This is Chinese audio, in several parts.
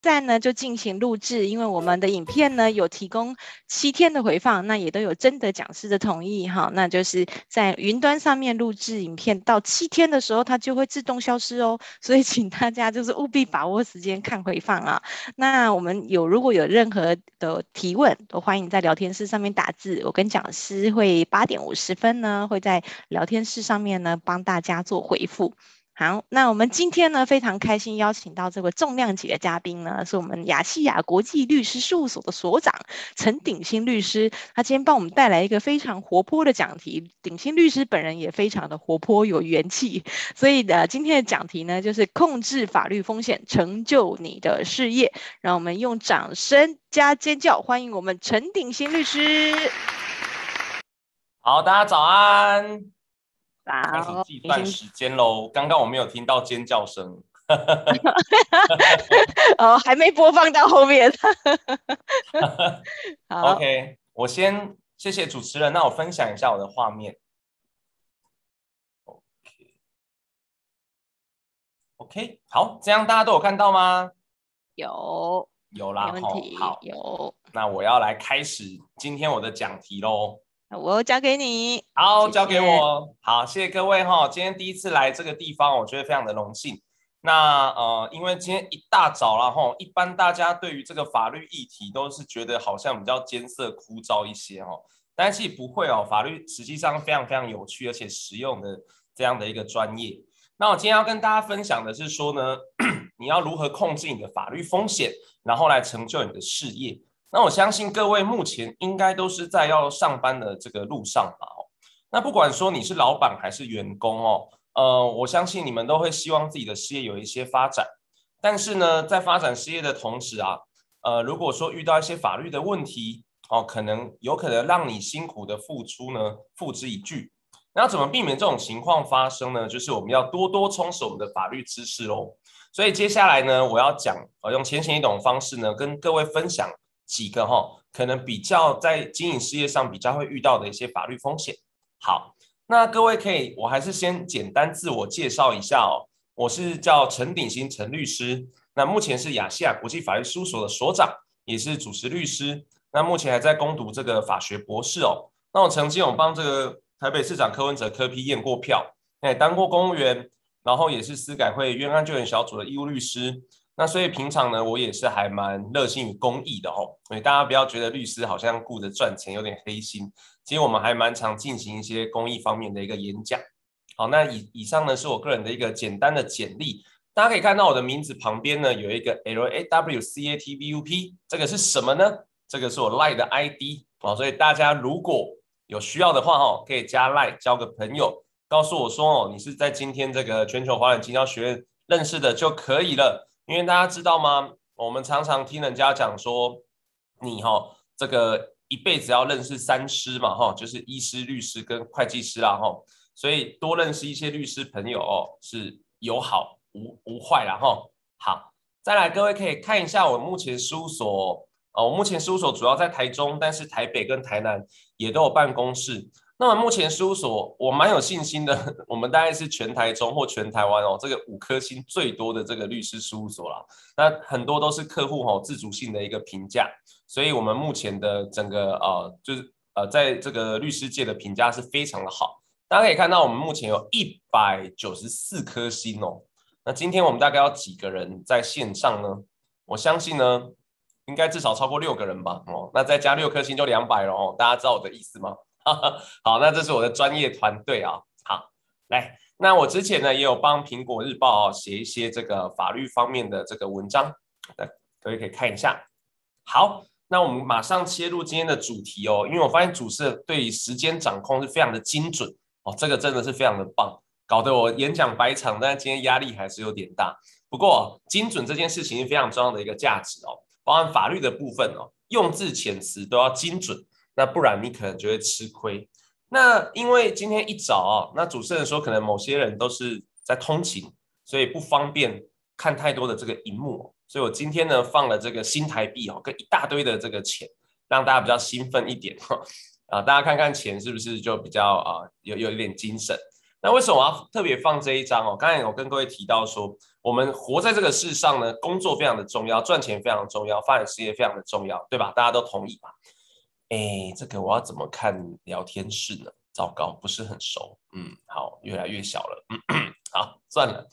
在呢就进行录制，因为我们的影片呢有提供七天的回放，那也都有征得讲师的同意哈，那就是在云端上面录制影片，到七天的时候它就会自动消失哦，所以请大家就是务必把握时间看回放啊。那我们有如果有任何的提问，都欢迎在聊天室上面打字，我跟讲师会八点五十分呢会在聊天室上面呢帮大家做回复。好，那我们今天呢非常开心邀请到这位重量级的嘉宾呢，是我们亚细亚国际律师事务所的所长陈鼎新律师。他今天帮我们带来一个非常活泼的讲题，鼎新律师本人也非常的活泼有元气，所以呢，今天的讲题呢就是控制法律风险，成就你的事业。让我们用掌声加尖叫欢迎我们陈鼎新律师。好，大家早安。开始计算时间喽！刚刚我没有听到尖叫声，哦，还没播放到后面。好，OK，我先谢谢主持人，那我分享一下我的画面。OK，OK，好，这样大家都有看到吗？有，有啦，没问题，好，有。那我要来开始今天我的讲题喽。我交给你，好，交给我，好，谢谢各位哈。今天第一次来这个地方，我觉得非常的荣幸。那呃，因为今天一大早了哈，一般大家对于这个法律议题都是觉得好像比较艰涩枯燥一些哈，但是不会哦，法律实际上非常非常有趣而且实用的这样的一个专业。那我今天要跟大家分享的是说呢，你要如何控制你的法律风险，然后来成就你的事业。那我相信各位目前应该都是在要上班的这个路上吧？哦，那不管说你是老板还是员工哦，呃，我相信你们都会希望自己的事业有一些发展。但是呢，在发展事业的同时啊，呃，如果说遇到一些法律的问题哦，可能有可能让你辛苦的付出呢付之一炬。那怎么避免这种情况发生呢？就是我们要多多充实我们的法律知识喽。所以接下来呢，我要讲，呃，用浅显易懂的方式呢，跟各位分享。几个哈，可能比较在经营事业上比较会遇到的一些法律风险。好，那各位可以，我还是先简单自我介绍一下哦。我是叫陈鼎新陈律师，那目前是亚细亚国际法律事务所的所长，也是主持律师。那目前还在攻读这个法学博士哦。那我曾经有帮这个台北市长柯文哲柯批验过票，也当过公务员，然后也是司改会冤案救援小组的义务律师。那所以平常呢，我也是还蛮热心于公益的哦。所以大家不要觉得律师好像顾着赚钱，有点黑心。其实我们还蛮常进行一些公益方面的一个演讲。好，那以以上呢是我个人的一个简单的简历。大家可以看到我的名字旁边呢有一个 L A W C A T V U P，这个是什么呢？这个是我 LINE 的 ID 哦。所以大家如果有需要的话哦，可以加 LINE 交个朋友，告诉我说哦，你是在今天这个全球华人经销学院认识的就可以了。因为大家知道吗？我们常常听人家讲说，你哈这个一辈子要认识三师嘛哈，就是医师、律师跟会计师啦哈，所以多认识一些律师朋友哦，是有好无无坏啦哈。好，再来各位可以看一下我目前事务所哦，我目前事务所主要在台中，但是台北跟台南也都有办公室。那么目前事务所我蛮有信心的，我们大概是全台中或全台湾哦，这个五颗星最多的这个律师事务所啦。那很多都是客户哦自主性的一个评价，所以我们目前的整个呃就是呃在这个律师界的评价是非常的好。大家可以看到我们目前有一百九十四颗星哦。那今天我们大概要几个人在线上呢？我相信呢应该至少超过六个人吧哦。那再加六颗星就两百了哦。大家知道我的意思吗？好，那这是我的专业团队啊。好，来，那我之前呢也有帮苹果日报啊写一些这个法律方面的这个文章，来，各位可以看一下。好，那我们马上切入今天的主题哦，因为我发现主持人对于时间掌控是非常的精准哦，这个真的是非常的棒，搞得我演讲百场，但今天压力还是有点大。不过精准这件事情是非常重要的一个价值哦，包含法律的部分哦，用字遣词都要精准。那不然你可能就会吃亏。那因为今天一早啊，那主持人说可能某些人都是在通勤，所以不方便看太多的这个荧幕，所以我今天呢放了这个新台币哦，跟一大堆的这个钱，让大家比较兴奋一点哈啊，大家看看钱是不是就比较啊有有一点精神。那为什么我要特别放这一张哦？刚才我跟各位提到说，我们活在这个世上呢，工作非常的重要，赚钱非常重要，发展事业非常的重要，对吧？大家都同意吧？哎，这个我要怎么看聊天室呢？糟糕，不是很熟。嗯，好，越来越小了。嗯，好，算了。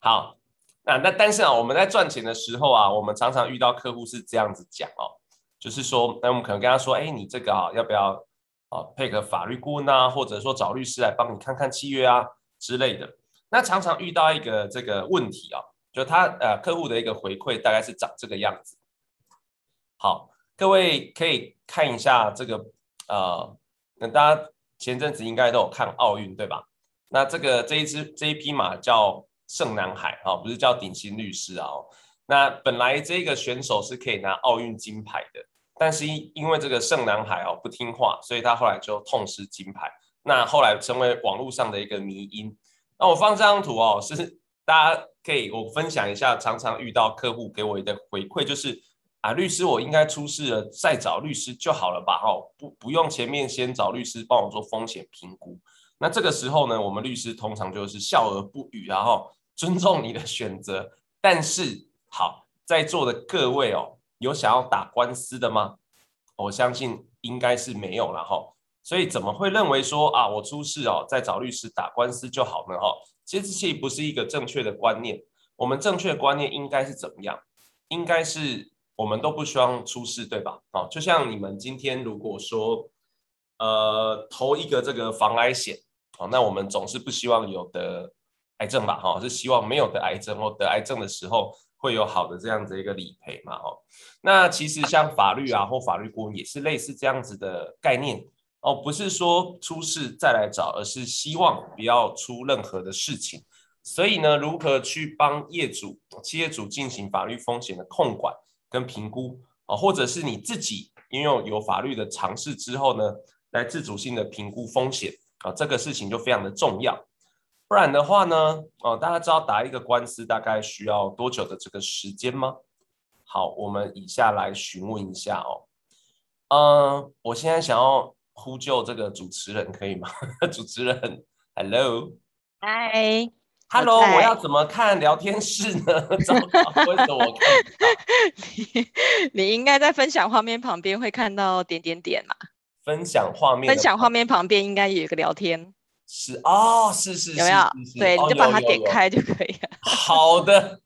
好，那那但是啊，我们在赚钱的时候啊，我们常常遇到客户是这样子讲哦，就是说，那我们可能跟他说，哎，你这个啊，要不要？啊，配个法律顾问啊，或者说找律师来帮你看看契约啊之类的。那常常遇到一个这个问题啊，就他呃客户的一个回馈大概是长这个样子。好，各位可以看一下这个呃，那大家前阵子应该都有看奥运对吧？那这个这一只这一匹马叫圣南海啊，不是叫鼎新律师啊。那本来这个选手是可以拿奥运金牌的。但是因因为这个盛男孩哦不听话，所以他后来就痛失金牌。那后来成为网络上的一个迷因。那我放这张图哦，是大家可以我分享一下，常常遇到客户给我的回馈就是啊，律师我应该出事了再找律师就好了吧？哦，不不用前面先找律师帮我做风险评估。那这个时候呢，我们律师通常就是笑而不语，然后尊重你的选择。但是好，在座的各位哦。有想要打官司的吗？我相信应该是没有了哈。所以怎么会认为说啊，我出事哦，再找律师打官司就好呢？哈，其实这不是一个正确的观念。我们正确的观念应该是怎么样？应该是我们都不希望出事，对吧？好，就像你们今天如果说呃投一个这个防癌险，好，那我们总是不希望有得癌症吧？哈，是希望没有得癌症或得癌症的时候。会有好的这样子一个理赔嘛？哦，那其实像法律啊或法律顾问也是类似这样子的概念哦，不是说出事再来找，而是希望不要出任何的事情。所以呢，如何去帮业主、企业主进行法律风险的控管跟评估啊，或者是你自己因为有法律的尝试之后呢，来自主性的评估风险啊，这个事情就非常的重要。不然的话呢，哦，大家知道打一个官司大概需要多久的这个时间吗？好，我们以下来询问一下哦。嗯，我现在想要呼救这个主持人，可以吗？主持人，Hello，嗨，Hello，我要怎么看聊天室呢？怎么为什么我看不到？你你应该在分享画面旁边会看到点点点嘛？分享画面，分享画面旁边应该有一个聊天。是哦，是是是，有没有？对，你就把它点开就可以了。好的，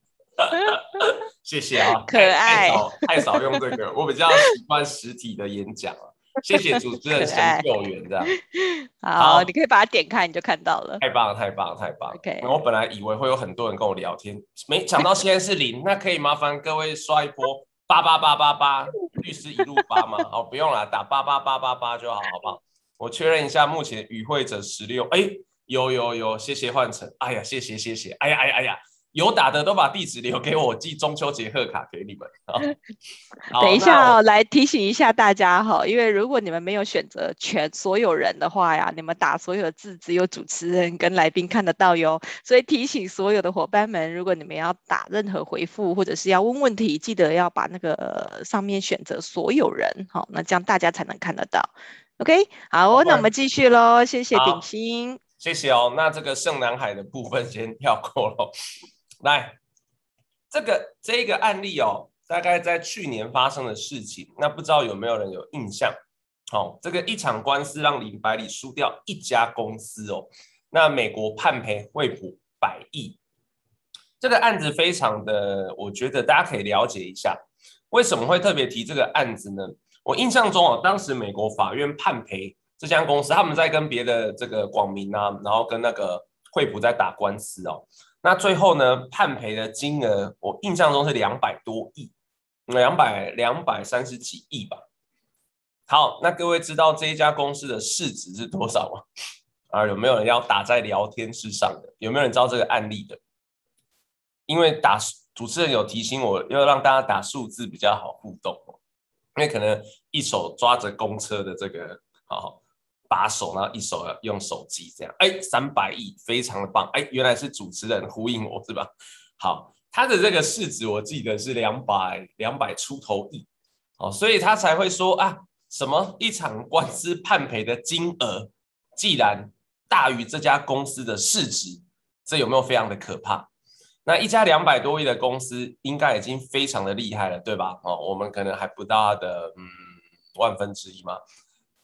谢谢啊，可爱。太少用这个，我比较喜欢实体的演讲啊。谢谢主持人神救援，这样。好，你可以把它点开，你就看到了。太棒了，太棒了，太棒了。OK，我本来以为会有很多人跟我聊天，没想到现在是零。那可以麻烦各位刷一波八八八八八，律师一路八吗？好，不用了，打八八八八八就好，好不好？我确认一下，目前与会者十六，哎，有有有，谢谢换成，哎呀，谢谢谢谢，哎呀哎呀哎呀，有打的都把地址留给我，寄中秋节贺卡给你们。等一下哦，来提醒一下大家哈，因为如果你们没有选择全所有人的话呀，你们打所有的字只有主持人跟来宾看得到哟，所以提醒所有的伙伴们，如果你们要打任何回复或者是要问问题，记得要把那个上面选择所有人，好，那这样大家才能看得到。OK，好，好，那我们继续喽。谢谢鼎新，谢谢哦。那这个盛南海的部分先跳过了。来，这个这个案例哦，大概在去年发生的事情，那不知道有没有人有印象？好、哦，这个一场官司让林百里输掉一家公司哦。那美国判赔惠普百亿，这个案子非常的，我觉得大家可以了解一下，为什么会特别提这个案子呢？我印象中哦，当时美国法院判赔这家公司，他们在跟别的这个广民啊，然后跟那个惠普在打官司哦。那最后呢，判赔的金额我印象中是两百多亿，两百两百三十几亿吧。好，那各位知道这一家公司的市值是多少吗？啊，有没有人要打在聊天室上的？有没有人知道这个案例的？因为打主持人有提醒我要让大家打数字比较好互动。因为可能一手抓着公车的这个好把手，然后一手用手机这样，哎，三百亿，非常的棒，哎，原来是主持人呼应我是吧？好，他的这个市值我记得是两百两百出头亿，哦，所以他才会说啊，什么一场官司判赔的金额，既然大于这家公司的市值，这有没有非常的可怕？那一家两百多亿的公司，应该已经非常的厉害了，对吧？哦，我们可能还不到的嗯万分之一嘛，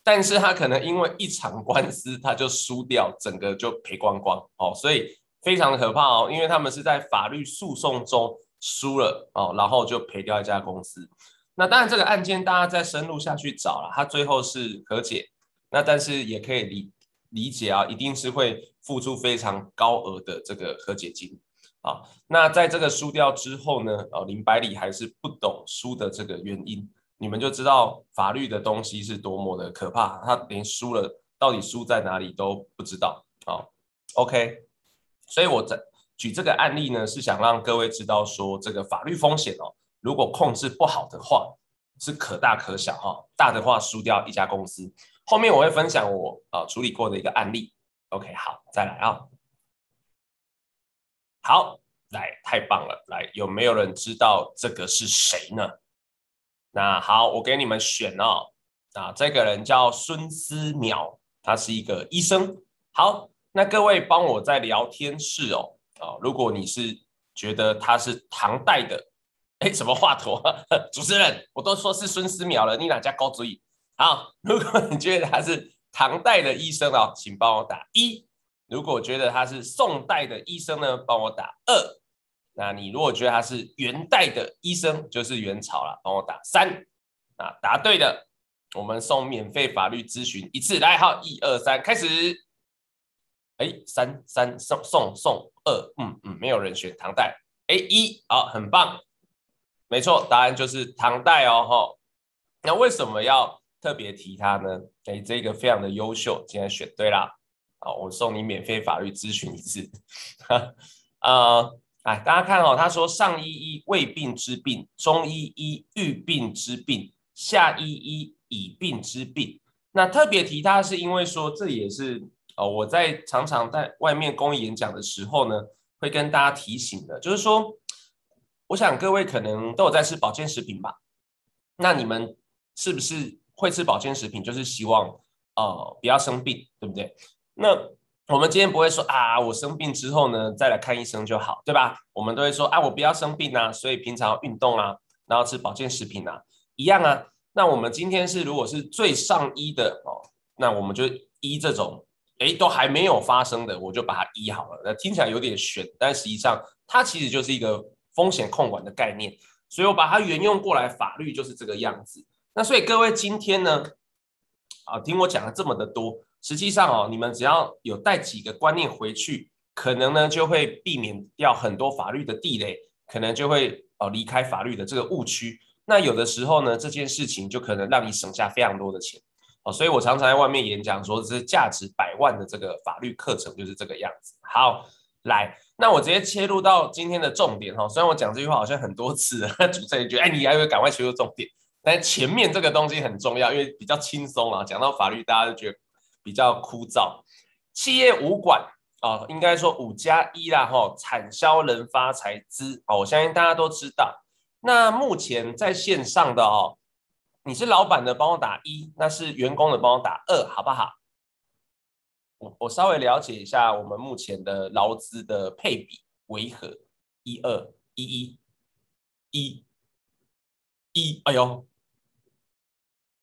但是他可能因为一场官司，他就输掉，整个就赔光光哦，所以非常的可怕哦，因为他们是在法律诉讼中输了哦，然后就赔掉一家公司。那当然这个案件大家再深入下去找了，他最后是和解，那但是也可以理理解啊，一定是会付出非常高额的这个和解金。啊，那在这个输掉之后呢？哦，林百里还是不懂输的这个原因，你们就知道法律的东西是多么的可怕。他连输了到底输在哪里都不知道。好，OK，所以我在举这个案例呢，是想让各位知道说，这个法律风险哦，如果控制不好的话，是可大可小哈。大的话输掉一家公司，后面我会分享我啊处理过的一个案例。OK，好，再来啊。好，来，太棒了，来，有没有人知道这个是谁呢？那好，我给你们选哦。啊，这个人叫孙思邈，他是一个医生。好，那各位帮我在聊天室哦。啊，如果你是觉得他是唐代的，哎，什么华佗？主持人，我都说是孙思邈了，你哪家高主意？好，如果你觉得他是唐代的医生哦，请帮我打一。如果觉得他是宋代的医生呢，帮我打二。那你如果觉得他是元代的医生，就是元朝了，帮我打三。啊，答对的，我们送免费法律咨询一次。来，好，一二三，开始。哎，三三送送送二，嗯嗯，没有人选唐代。哎，一，好，很棒，没错，答案就是唐代哦。吼，那为什么要特别提他呢？哎，这个非常的优秀，今天选对了。好，我送你免费法律咨询一次。呃，哎，大家看哦，他说上医医未病之病，中医医欲病之病，下医医已病之病。那特别提他是因为说，这也是哦，我在常常在外面公益演讲的时候呢，会跟大家提醒的，就是说，我想各位可能都有在吃保健食品吧？那你们是不是会吃保健食品，就是希望呃不要生病，对不对？那我们今天不会说啊，我生病之后呢，再来看医生就好，对吧？我们都会说啊，我不要生病啊，所以平常运动啊，然后吃保健食品啊，一样啊。那我们今天是如果是最上医的哦，那我们就医这种，哎，都还没有发生的，我就把它医好了。那听起来有点悬，但实际上它其实就是一个风险控管的概念，所以我把它沿用过来，法律就是这个样子。那所以各位今天呢，啊，听我讲了这么的多。实际上哦，你们只要有带几个观念回去，可能呢就会避免掉很多法律的地雷，可能就会哦离开法律的这个误区。那有的时候呢，这件事情就可能让你省下非常多的钱哦。所以我常常在外面演讲说，这是价值百万的这个法律课程就是这个样子。好，来，那我直接切入到今天的重点哈。虽然我讲这句话好像很多次，主持人觉得哎，你还以为赶快切入重点，但前面这个东西很重要，因为比较轻松啊。讲到法律，大家就觉得。比较枯燥，企业五管啊，应该说五加一啦哈，产销人发财资哦，我相信大家都知道。那目前在线上的哦，你是老板的帮我打一，那是员工的帮我打二，好不好？我我稍微了解一下我们目前的劳资的配比为何？一二一一一一，哎呦，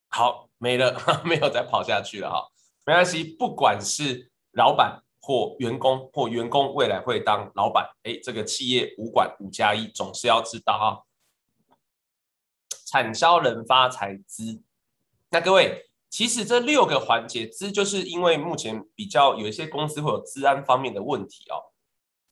好没了，没有再跑下去了哈。没关系，不管是老板或员工，或员工未来会当老板，哎，这个企业五管五加一，总是要知道啊。产销人发财资，那各位，其实这六个环节资，就是因为目前比较有一些公司会有资安方面的问题哦。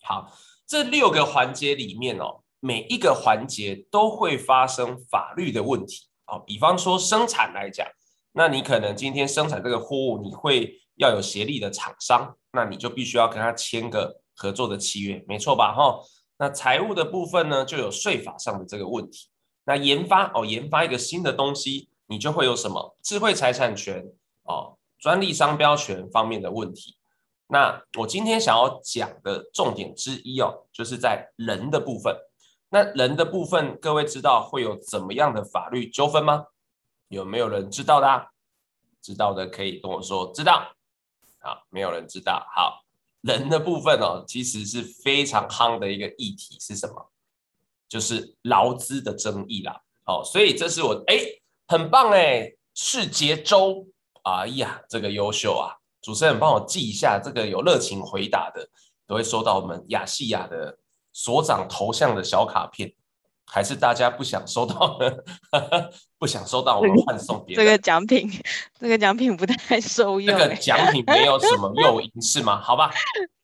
好，这六个环节里面哦，每一个环节都会发生法律的问题哦。比方说生产来讲。那你可能今天生产这个货物，你会要有协力的厂商，那你就必须要跟他签个合作的契约，没错吧？哈，那财务的部分呢，就有税法上的这个问题。那研发哦，研发一个新的东西，你就会有什么智慧财产权哦、专利商标权方面的问题。那我今天想要讲的重点之一哦，就是在人的部分。那人的部分，各位知道会有怎么样的法律纠纷吗？有没有人知道的？知道的可以跟我说。知道。好，没有人知道。好，人的部分哦，其实是非常夯的一个议题是什么？就是劳资的争议啦。好，所以这是我哎，很棒哎，世杰周，哎呀，这个优秀啊！主持人帮我记一下，这个有热情回答的都会收到我们亚细亚的所长头像的小卡片。还是大家不想收到呢？不想收到，我们换送别人。这个奖品，这个奖品不太 受用。这个奖品没有什么 诱因是吗？好吧，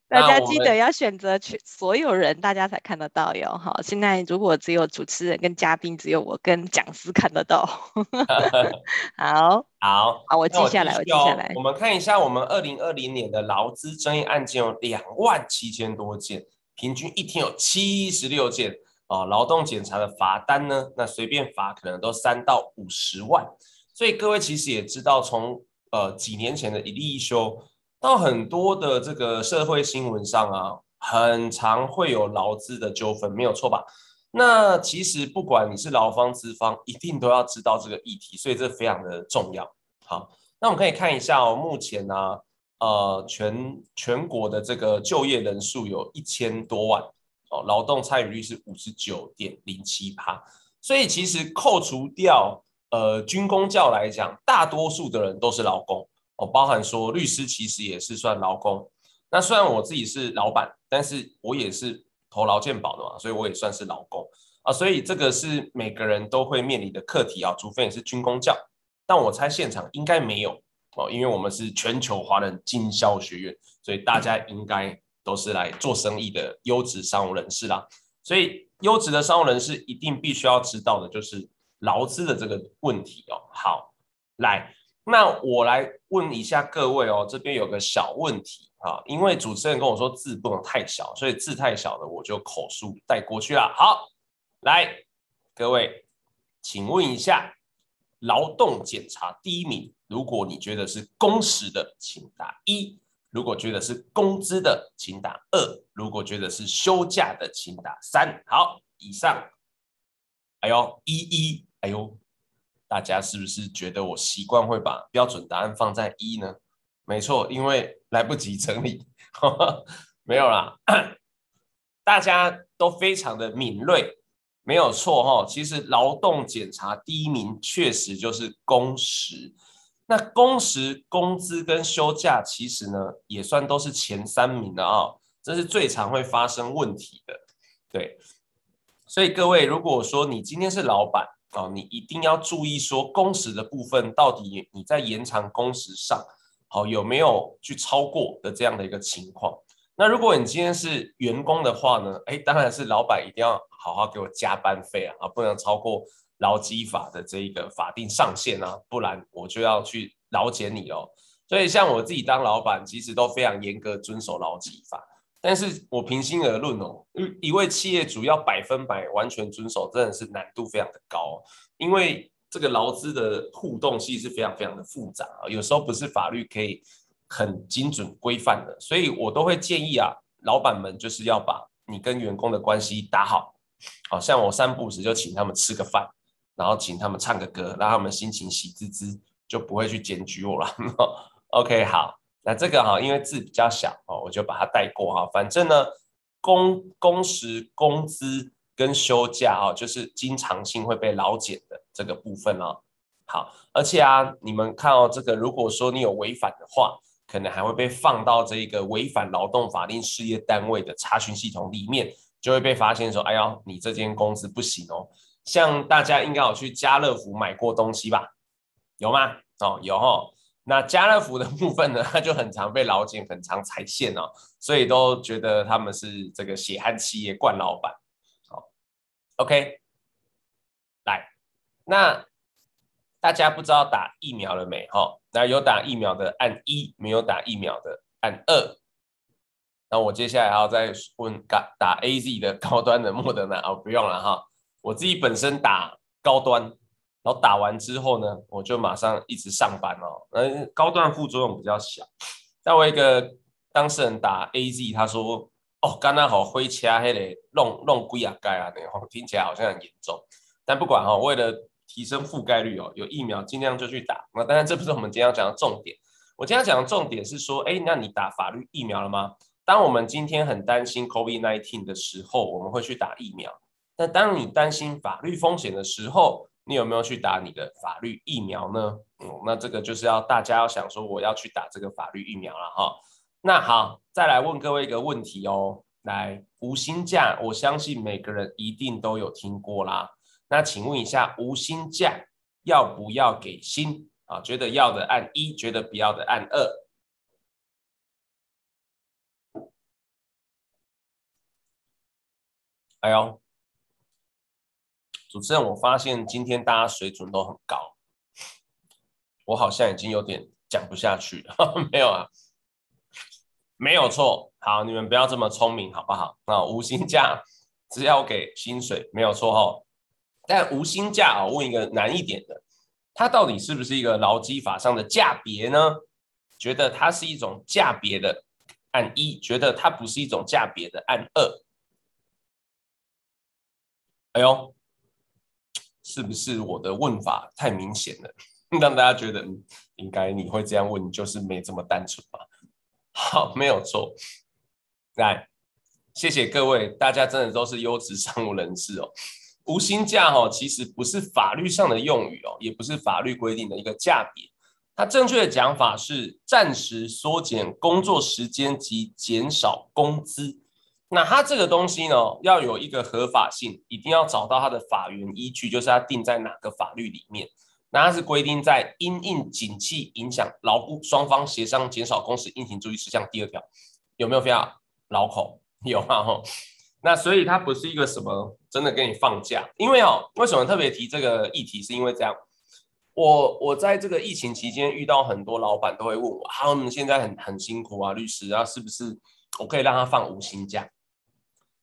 大家记得要选择去所有人，大家才看得到哟。好，现在如果只有主持人跟嘉宾，只有我跟讲师看得到。好好好，我记下来，我记下来。我们看一下，我们二零二零年的劳资争议案件有两万七千多件，平均一天有七十六件。啊，劳动检查的罚单呢？那随便罚可能都三到五十万，所以各位其实也知道从，呃几年前的一例一休到很多的这个社会新闻上啊，很常会有劳资的纠纷，没有错吧？那其实不管你是劳方资方，一定都要知道这个议题，所以这非常的重要。好，那我们可以看一下哦，目前呢、啊，呃，全全国的这个就业人数有一千多万。哦，劳动参与率是五十九点零七趴，所以其实扣除掉呃军公教来讲，大多数的人都是劳工哦，包含说律师其实也是算劳工。那虽然我自己是老板，但是我也是投劳健保的嘛，所以我也算是劳工啊。所以这个是每个人都会面临的课题啊，除非你是军公教，但我猜现场应该没有哦，因为我们是全球华人经销学院，所以大家应该。都是来做生意的优质商务人士啦，所以优质的商务人士一定必须要知道的就是劳资的这个问题哦。好，来，那我来问一下各位哦，这边有个小问题啊，因为主持人跟我说字不能太小，所以字太小的我就口述带过去了。好，来，各位，请问一下，劳动检查第一名，如果你觉得是工时的，请打一。如果觉得是工资的，请打二；如果觉得是休假的，请打三。好，以上。哎呦，一一，哎呦，大家是不是觉得我习惯会把标准答案放在一呢？没错，因为来不及整理，没有啦。大家都非常的敏锐，没有错哈。其实劳动检查第一名确实就是工时。那工时、工资跟休假，其实呢也算都是前三名的啊、这是最常会发生问题的。对，所以各位，如果说你今天是老板啊，你一定要注意说工时的部分，到底你在延长工时上，好有没有去超过的这样的一个情况？那如果你今天是员工的话呢，哎，当然是老板一定要好好给我加班费啊，啊，不能超过。劳基法的这一个法定上限啊，不然我就要去劳检你哦。所以像我自己当老板，其实都非常严格遵守劳基法。但是我平心而论哦，一位企业主要百分百完全遵守，真的是难度非常的高。因为这个劳资的互动性是非常非常的复杂啊，有时候不是法律可以很精准规范的。所以我都会建议啊，老板们就是要把你跟员工的关系打好。好像我三不时就请他们吃个饭。然后请他们唱个歌，让他们心情喜滋滋，就不会去检举我了。OK，好，那这个哈，因为字比较小哦，我就把它带过哈。反正呢，工工时、工资跟休假啊，就是经常性会被劳检的这个部分哦。好，而且啊，你们看哦，这个如果说你有违反的话，可能还会被放到这个违反劳动法令事业单位的查询系统里面，就会被发现说，哎呀，你这间公司不行哦。像大家应该有去家乐福买过东西吧？有吗？哦，有哦。那家乐福的部分呢，它就很常被老警，很常踩线哦，所以都觉得他们是这个血汗企业惯老板。好，OK，来，那大家不知道打疫苗了没？哈，那有打疫苗的按一，没有打疫苗的按二。那我接下来还要再问打打 AZ 的高端的莫德纳哦，不用了哈。我自己本身打高端，然后打完之后呢，我就马上一直上班哦。嗯，高端副作用比较小。但我一个当事人打 AZ，他说：“哦，刚刚好灰掐黑的弄弄龟啊盖啊，然后听起来好像很严重。”但不管哈，为了提升覆盖率哦，有疫苗尽量就去打。那当然这不是我们今天要讲的重点。我今天要讲的重点是说，哎，那你打法律疫苗了吗？当我们今天很担心 COVID-19 的时候，我们会去打疫苗。那当你担心法律风险的时候，你有没有去打你的法律疫苗呢？嗯，那这个就是要大家要想说，我要去打这个法律疫苗了哈。那好，再来问各位一个问题哦。来，无薪假，我相信每个人一定都有听过啦。那请问一下，无薪假要不要给薪啊？觉得要的按一，觉得不要的按二。哎呦，主持人，我发现今天大家水准都很高，我好像已经有点讲不下去了。没有啊，没有错。好，你们不要这么聪明，好不好？那无薪假只要给薪水，没有错哦。但无薪假，我问一个难一点的，它到底是不是一个劳基法上的价别呢？觉得它是一种价别的，按一；觉得它不是一种价别的，按二。哎呦，是不是我的问法太明显了，让大家觉得应该你会这样问，就是没这么单纯吧？好，没有错。来，谢谢各位，大家真的都是优质商务人士哦。无薪假哦，其实不是法律上的用语哦，也不是法律规定的一个价别，它正确的讲法是暂时缩减工作时间及减少工资。那它这个东西呢，要有一个合法性，一定要找到它的法源依据，就是它定在哪个法律里面。那它是规定在因应景气影响劳雇双方协商减少工时应行注意事项第二条，有没有非常牢口？有啊吼。那所以它不是一个什么真的给你放假，因为哦，为什么特别提这个议题？是因为这样，我我在这个疫情期间遇到很多老板都会问我，他们现在很很辛苦啊，律师啊，是不是我可以让他放无薪假？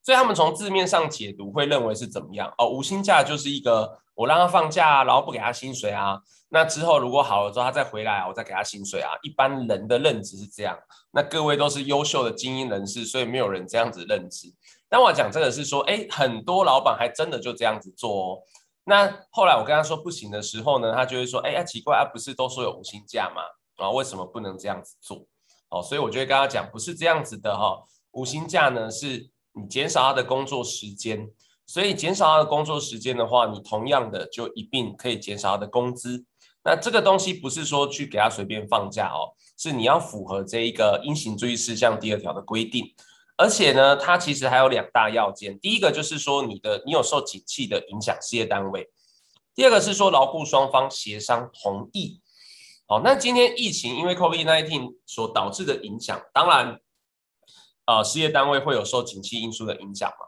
所以他们从字面上解读会认为是怎么样？哦，无薪假就是一个我让他放假，然后不给他薪水啊。那之后如果好了之后他再回来，我再给他薪水啊。一般人的认知是这样。那各位都是优秀的精英人士，所以没有人这样子认知。但我讲这个是说，哎，很多老板还真的就这样子做哦。那后来我跟他说不行的时候呢，他就会说，哎呀，奇怪啊，不是都说有无薪假吗？啊，为什么不能这样子做？哦，所以我就会跟他讲，不是这样子的哈。无薪假呢是。你减少他的工作时间，所以减少他的工作时间的话，你同样的就一并可以减少他的工资。那这个东西不是说去给他随便放假哦，是你要符合这一个应行注意事项第二条的规定。而且呢，它其实还有两大要件，第一个就是说你的你有受景气的影响事业单位，第二个是说劳雇双方协商同意。好，那今天疫情因为 COVID-19 所导致的影响，当然。呃，事业单位会有受景气因素的影响嘛？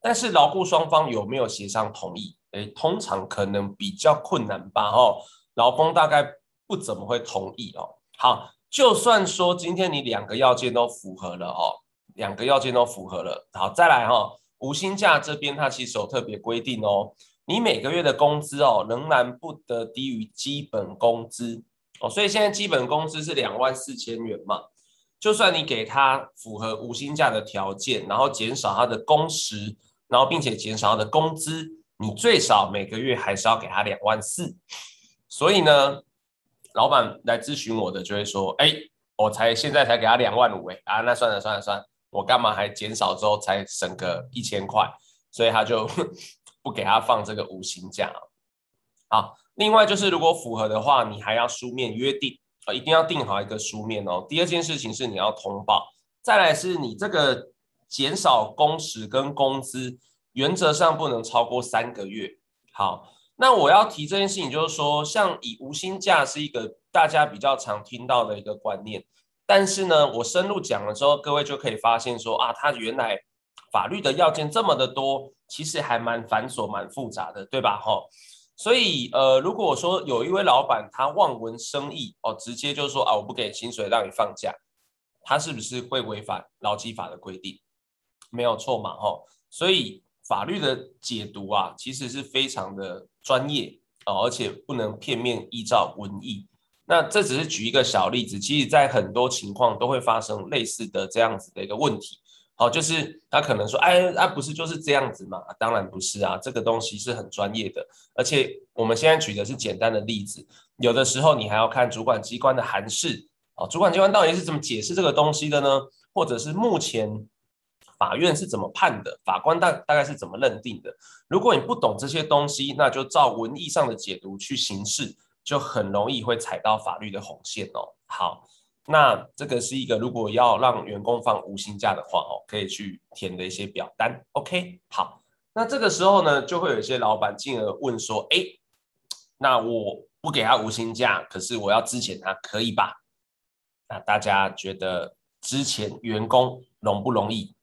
但是劳雇双方有没有协商同意？诶，通常可能比较困难吧。哦，劳工大概不怎么会同意哦。好，就算说今天你两个要件都符合了哦，两个要件都符合了。好，再来哈、哦，无薪假这边它其实有特别规定哦，你每个月的工资哦，仍然不得低于基本工资哦。所以现在基本工资是两万四千元嘛。就算你给他符合无薪假的条件，然后减少他的工时，然后并且减少他的工资，你最少每个月还是要给他两万四。所以呢，老板来咨询我的就会说：“哎，我才现在才给他两万五，哎啊，那算了算了算了，我干嘛还减少之后才省个一千块？”所以他就 不给他放这个无薪假。好，另外就是如果符合的话，你还要书面约定。一定要定好一个书面哦。第二件事情是你要通报，再来是你这个减少工时跟工资，原则上不能超过三个月。好，那我要提这件事情，就是说，像以无薪假是一个大家比较常听到的一个观念，但是呢，我深入讲了之后，各位就可以发现说啊，它原来法律的要件这么的多，其实还蛮繁琐、蛮复杂的，对吧？哈。所以，呃，如果说有一位老板他望文生义哦，直接就说啊，我不给薪水让你放假，他是不是会违反劳基法的规定？没有错嘛，吼。所以法律的解读啊，其实是非常的专业哦，而且不能片面依照文意。那这只是举一个小例子，其实在很多情况都会发生类似的这样子的一个问题。好，就是他可能说，哎，啊，不是就是这样子嘛？当然不是啊，这个东西是很专业的，而且我们现在举的是简单的例子，有的时候你还要看主管机关的函释，啊，主管机关到底是怎么解释这个东西的呢？或者是目前法院是怎么判的？法官大大概是怎么认定的？如果你不懂这些东西，那就照文义上的解读去行事，就很容易会踩到法律的红线哦。好，那这个是一个如果要让员工放无薪假的话哦，可以去填的一些表单。OK，好。那这个时候呢，就会有一些老板进而问说：“哎，那我不给他无薪假，可是我要支遣他，可以吧？”那大家觉得资遣员工容不容易？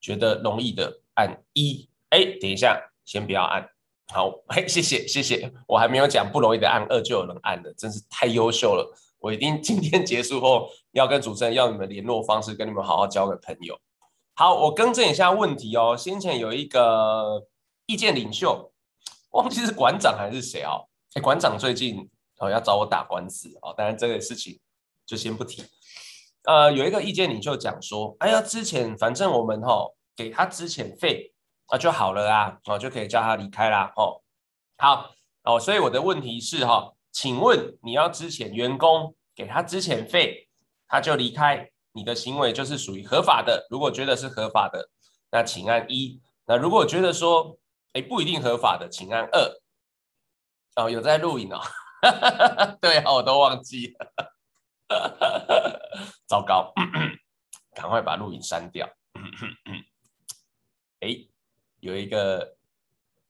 觉得容易的按一。哎，等一下，先不要按。好，哎，谢谢谢谢，我还没有讲不容易的按二就有人按了，真是太优秀了。我一定今天结束后要跟主持人要你们联络方式，跟你们好好交个朋友。好，我更正一下问题哦。先前有一个意见领袖，忘记是馆长还是谁哦？哎，馆长最近哦要找我打官司哦，当然这个事情就先不提。呃，有一个意见领袖讲说，哎呀，之前反正我们哦给他资遣费啊就好了啊，哦就可以叫他离开啦哦。好哦，所以我的问题是哈，请问你要支遣员工给他支遣费，他就离开？你的行为就是属于合法的。如果觉得是合法的，那请按一；那如果觉得说，哎，不一定合法的，请按二。哦，有在录影哦。对啊，我都忘记了。糟糕，赶快把录影删掉。哎，有一个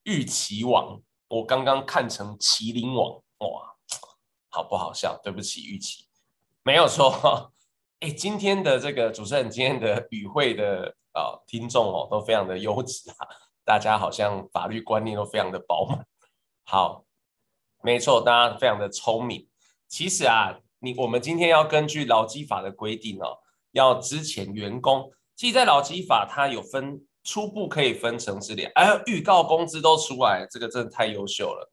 玉麒王，我刚刚看成麒麟王，哇，好不好笑？对不起，玉琪，没有错。哎，今天的这个主持人，今天的与会的啊、听众哦，都非常的优质啊，大家好像法律观念都非常的饱满。好，没错，大家非常的聪明。其实啊，你我们今天要根据劳基法的规定哦，要资遣员工。其实，在劳基法它有分初步可以分成是两，哎，预告工资都出来，这个真的太优秀了。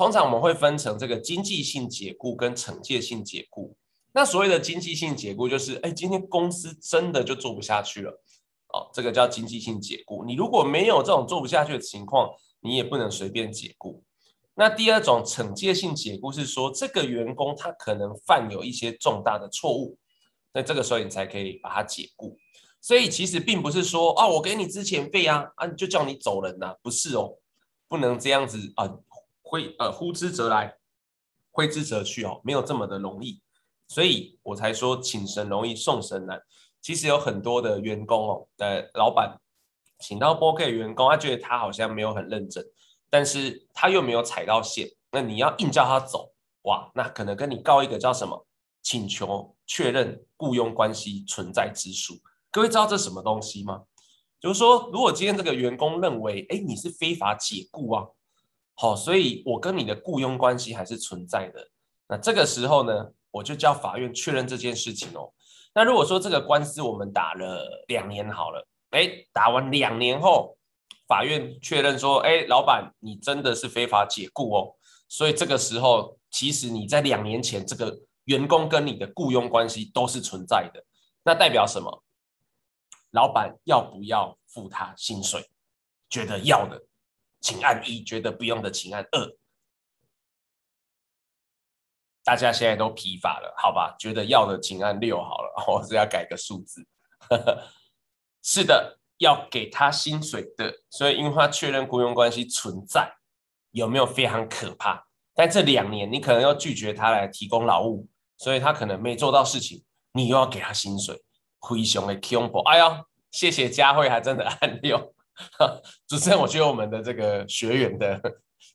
通常我们会分成这个经济性解雇跟惩戒性解雇。那所谓的经济性解雇，就是哎，今天公司真的就做不下去了，哦，这个叫经济性解雇。你如果没有这种做不下去的情况，你也不能随便解雇。那第二种惩戒性解雇是说，这个员工他可能犯有一些重大的错误，那这个时候你才可以把他解雇。所以其实并不是说啊，我给你资遣费啊，啊就叫你走人呐、不是哦，不能这样子啊，挥呃呼之则来，挥之则去哦，没有这么的容易。所以我才说请神容易送神难。其实有很多的员工哦，的老板请到播客员工，他觉得他好像没有很认真，但是他又没有踩到线，那你要硬叫他走，哇，那可能跟你告一个叫什么请求确认雇佣关系存在之诉。各位知道这什么东西吗？就是说，如果今天这个员工认为，哎，你是非法解雇啊，好，所以我跟你的雇佣关系还是存在的。那这个时候呢，我就叫法院确认这件事情哦。那如果说这个官司我们打了两年好了，哎，打完两年后，法院确认说，哎，老板你真的是非法解雇哦。所以这个时候，其实你在两年前这个员工跟你的雇佣关系都是存在的。那代表什么？老板要不要付他薪水？觉得要的，请按一；觉得不用的，请按二。大家现在都疲乏了，好吧？觉得要的请按六好了，我是要改个数字。是的，要给他薪水的，所以因为他确认雇佣关系存在，有没有非常可怕？但这两年你可能要拒绝他来提供劳务，所以他可能没做到事情，你又要给他薪水，灰熊的恐怖。哎呀，谢谢佳慧，还真的按六。主持人，我觉得我们的这个学员的。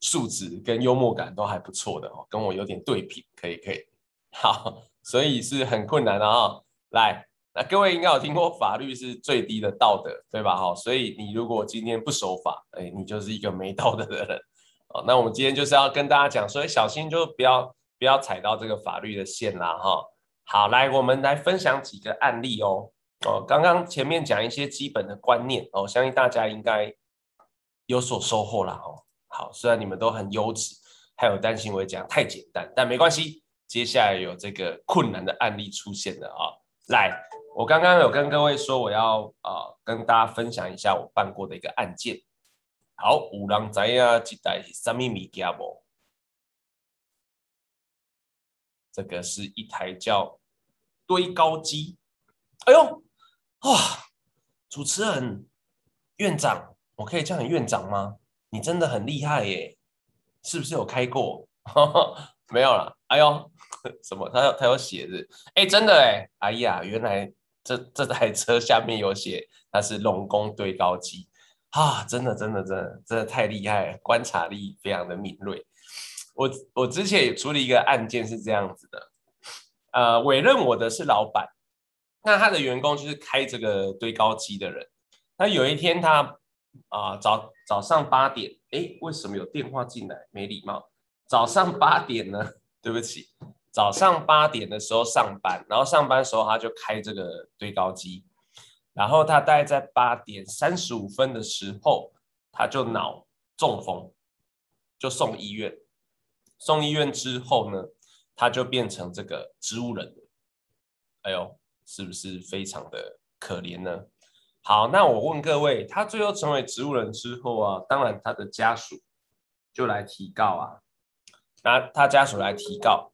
素质跟幽默感都还不错的哦，跟我有点对比，可以可以，好，所以是很困难的啊。来，那各位应该有听过法律是最低的道德，对吧？哈，所以你如果今天不守法，哎，你就是一个没道德的人。哦，那我们今天就是要跟大家讲，所以小心就不要不要踩到这个法律的线啦，哈。好，来，我们来分享几个案例哦。哦，刚刚前面讲一些基本的观念哦，相信大家应该有所收获啦，哦。好，虽然你们都很优质，还有担心我讲太简单，但没关系。接下来有这个困难的案例出现了啊！来，我刚刚有跟各位说，我要啊、呃、跟大家分享一下我办过的一个案件。好，有人知啊，这台是什么物件不？这个是一台叫堆高机。哎呦，哇！主持人，院长，我可以叫你院长吗？你真的很厉害耶，是不是有开过？没有啦。哎呦，什么？他有他有写的？哎，真的哎！哎呀，原来这这台车下面有写，它是龙宫堆高机啊！真的真的真的真的太厉害了，观察力非常的敏锐。我我之前也处理一个案件是这样子的，呃，委任我的是老板，那他的员工就是开这个堆高机的人。那有一天他啊、早早上八点，哎，为什么有电话进来？没礼貌。早上八点呢？对不起，早上八点的时候上班，然后上班的时候他就开这个堆高机，然后他大概在八点三十五分的时候，他就脑中风，就送医院。送医院之后呢，他就变成这个植物人。哎呦，是不是非常的可怜呢？好，那我问各位，他最后成为植物人之后啊，当然他的家属就来提告啊。那他家属来提告，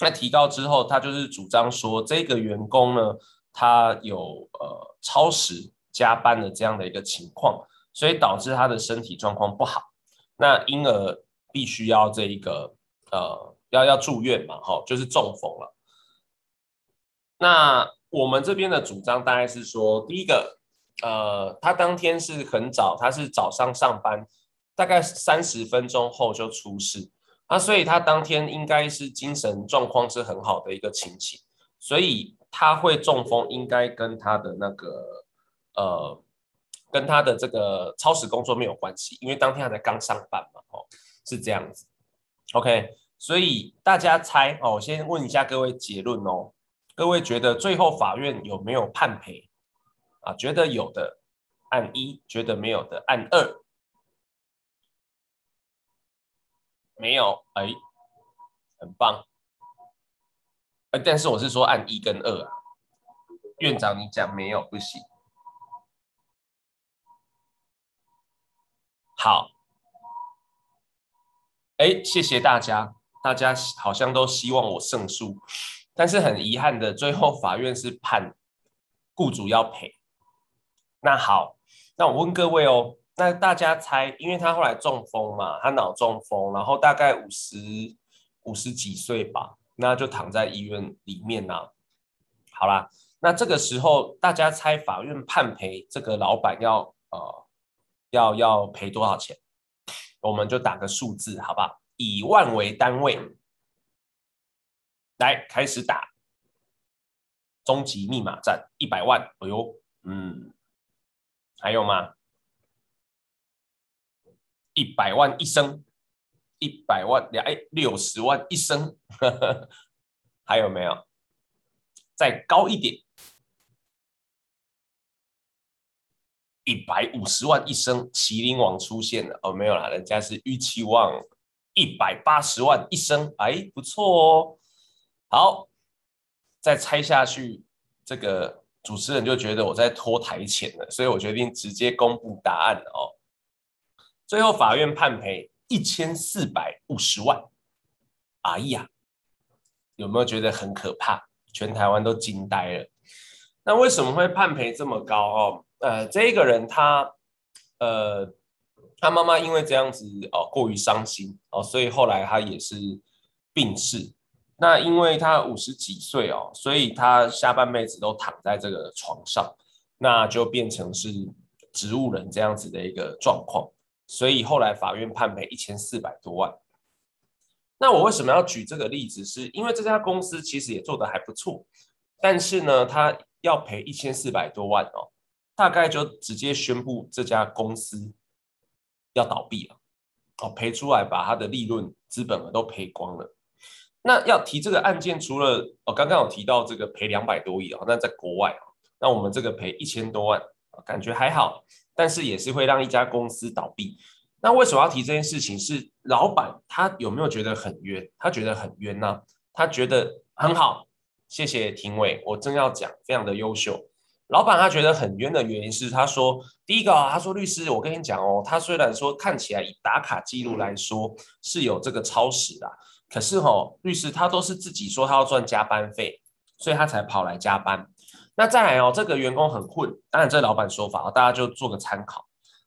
那提告之后，他就是主张说，这个员工呢，他有呃超时加班的这样的一个情况，所以导致他的身体状况不好，那因而。必须要这一个呃，要要住院嘛，哈，就是中风了。那我们这边的主张大概是说，第一个，呃，他当天是很早，他是早上上班，大概三十分钟后就出事，那所以他当天应该是精神状况是很好的一个情形，所以他会中风，应该跟他的那个呃，跟他的这个超时工作没有关系，因为当天他才刚上班嘛，哦。是这样子，OK，所以大家猜哦，我先问一下各位结论哦，各位觉得最后法院有没有判赔？啊？觉得有的按一，觉得没有的按二，没有，哎，很棒，但是我是说按一跟二啊，院长你讲没有不行，好。哎，谢谢大家，大家好像都希望我胜诉，但是很遗憾的，最后法院是判雇主要赔。那好，那我问各位哦，那大家猜，因为他后来中风嘛，他脑中风，然后大概五十五十几岁吧，那就躺在医院里面呐、啊。好啦，那这个时候大家猜法院判赔这个老板要呃要要赔多少钱？我们就打个数字，好不好？以万为单位，来开始打终极密码战，一百万。哎呦，嗯，还有吗？一百万一声，一百万两哎，六十万一声，呵呵，还有没有？再高一点。一百五十万一声，麒麟王出现了哦，没有啦，人家是玉期王，一百八十万一声，哎，不错哦。好，再猜下去，这个主持人就觉得我在拖台前了，所以我决定直接公布答案哦。最后法院判赔一千四百五十万，哎呀，有没有觉得很可怕？全台湾都惊呆了。那为什么会判赔这么高哦？呃，这一个人他，呃，他妈妈因为这样子哦，过于伤心哦，所以后来他也是病逝。那因为他五十几岁哦，所以他下半辈子都躺在这个床上，那就变成是植物人这样子的一个状况。所以后来法院判赔一千四百多万。那我为什么要举这个例子？是因为这家公司其实也做得还不错，但是呢，他要赔一千四百多万哦。大概就直接宣布这家公司要倒闭了，哦，赔出来把他的利润资本额都赔光了。那要提这个案件，除了哦，刚刚有提到这个赔两百多亿啊，那在国外啊，那我们这个赔一千多万，感觉还好，但是也是会让一家公司倒闭。那为什么要提这件事情？是老板他有没有觉得很冤？他觉得很冤呢？他觉得很好，谢谢庭委，我正要讲，非常的优秀。老板他觉得很冤的原因是，他说第一个啊，他说律师，我跟你讲哦，他虽然说看起来以打卡记录来说是有这个超时的，可是哦，律师他都是自己说他要赚加班费，所以他才跑来加班。那再来哦，这个员工很混，当然这老板说法，大家就做个参考。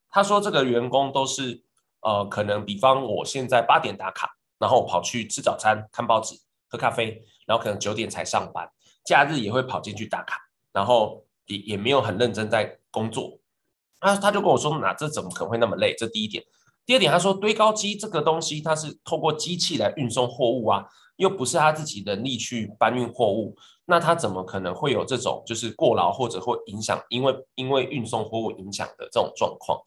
他说这个员工都是呃，可能比方我现在八点打卡，然后跑去吃早餐、看报纸、喝咖啡，然后可能九点才上班，假日也会跑进去打卡，然后也也没有很认真在工作。那他就跟我说，那这怎么可能会那么累？这第一点。第二点，他说堆高机这个东西，它是透过机器来运送货物啊，又不是他自己能力去搬运货物，那他怎么可能会有这种就是过劳或者会影响，因为因为运送货物影响的这种状况？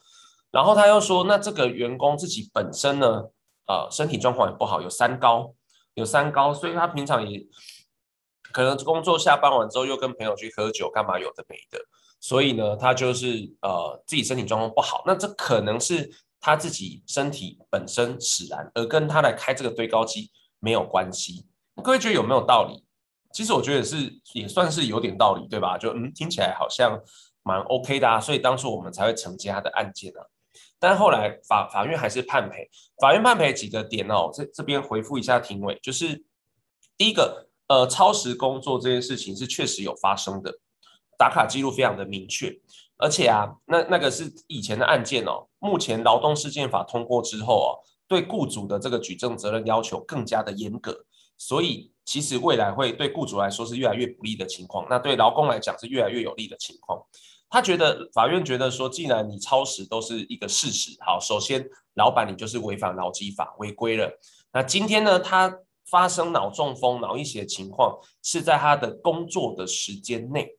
然后他又说，那这个员工自己本身呢，呃，身体状况也不好，有三高，有三高，所以他平常也可能工作下班完之后又跟朋友去喝酒，干嘛有的没的，所以呢，他就是呃自己身体状况不好，那这可能是。他自己身体本身使然，而跟他来开这个堆高机没有关系。各位觉得有没有道理？其实我觉得是也算是有点道理，对吧？就嗯，听起来好像蛮 OK 的啊，所以当初我们才会承接他的案件啊。但后来法法院还是判赔，法院判赔几个点哦，这这边回复一下庭委，就是第一个，呃，超时工作这件事情是确实有发生的，打卡记录非常的明确。而且啊，那那个是以前的案件哦。目前劳动事件法通过之后啊，对雇主的这个举证责任要求更加的严格，所以其实未来会对雇主来说是越来越不利的情况。那对劳工来讲是越来越有利的情况。他觉得法院觉得说，既然你超时都是一个事实，好，首先老板你就是违反劳基法违规了。那今天呢，他发生脑中风、脑溢血情况是在他的工作的时间内。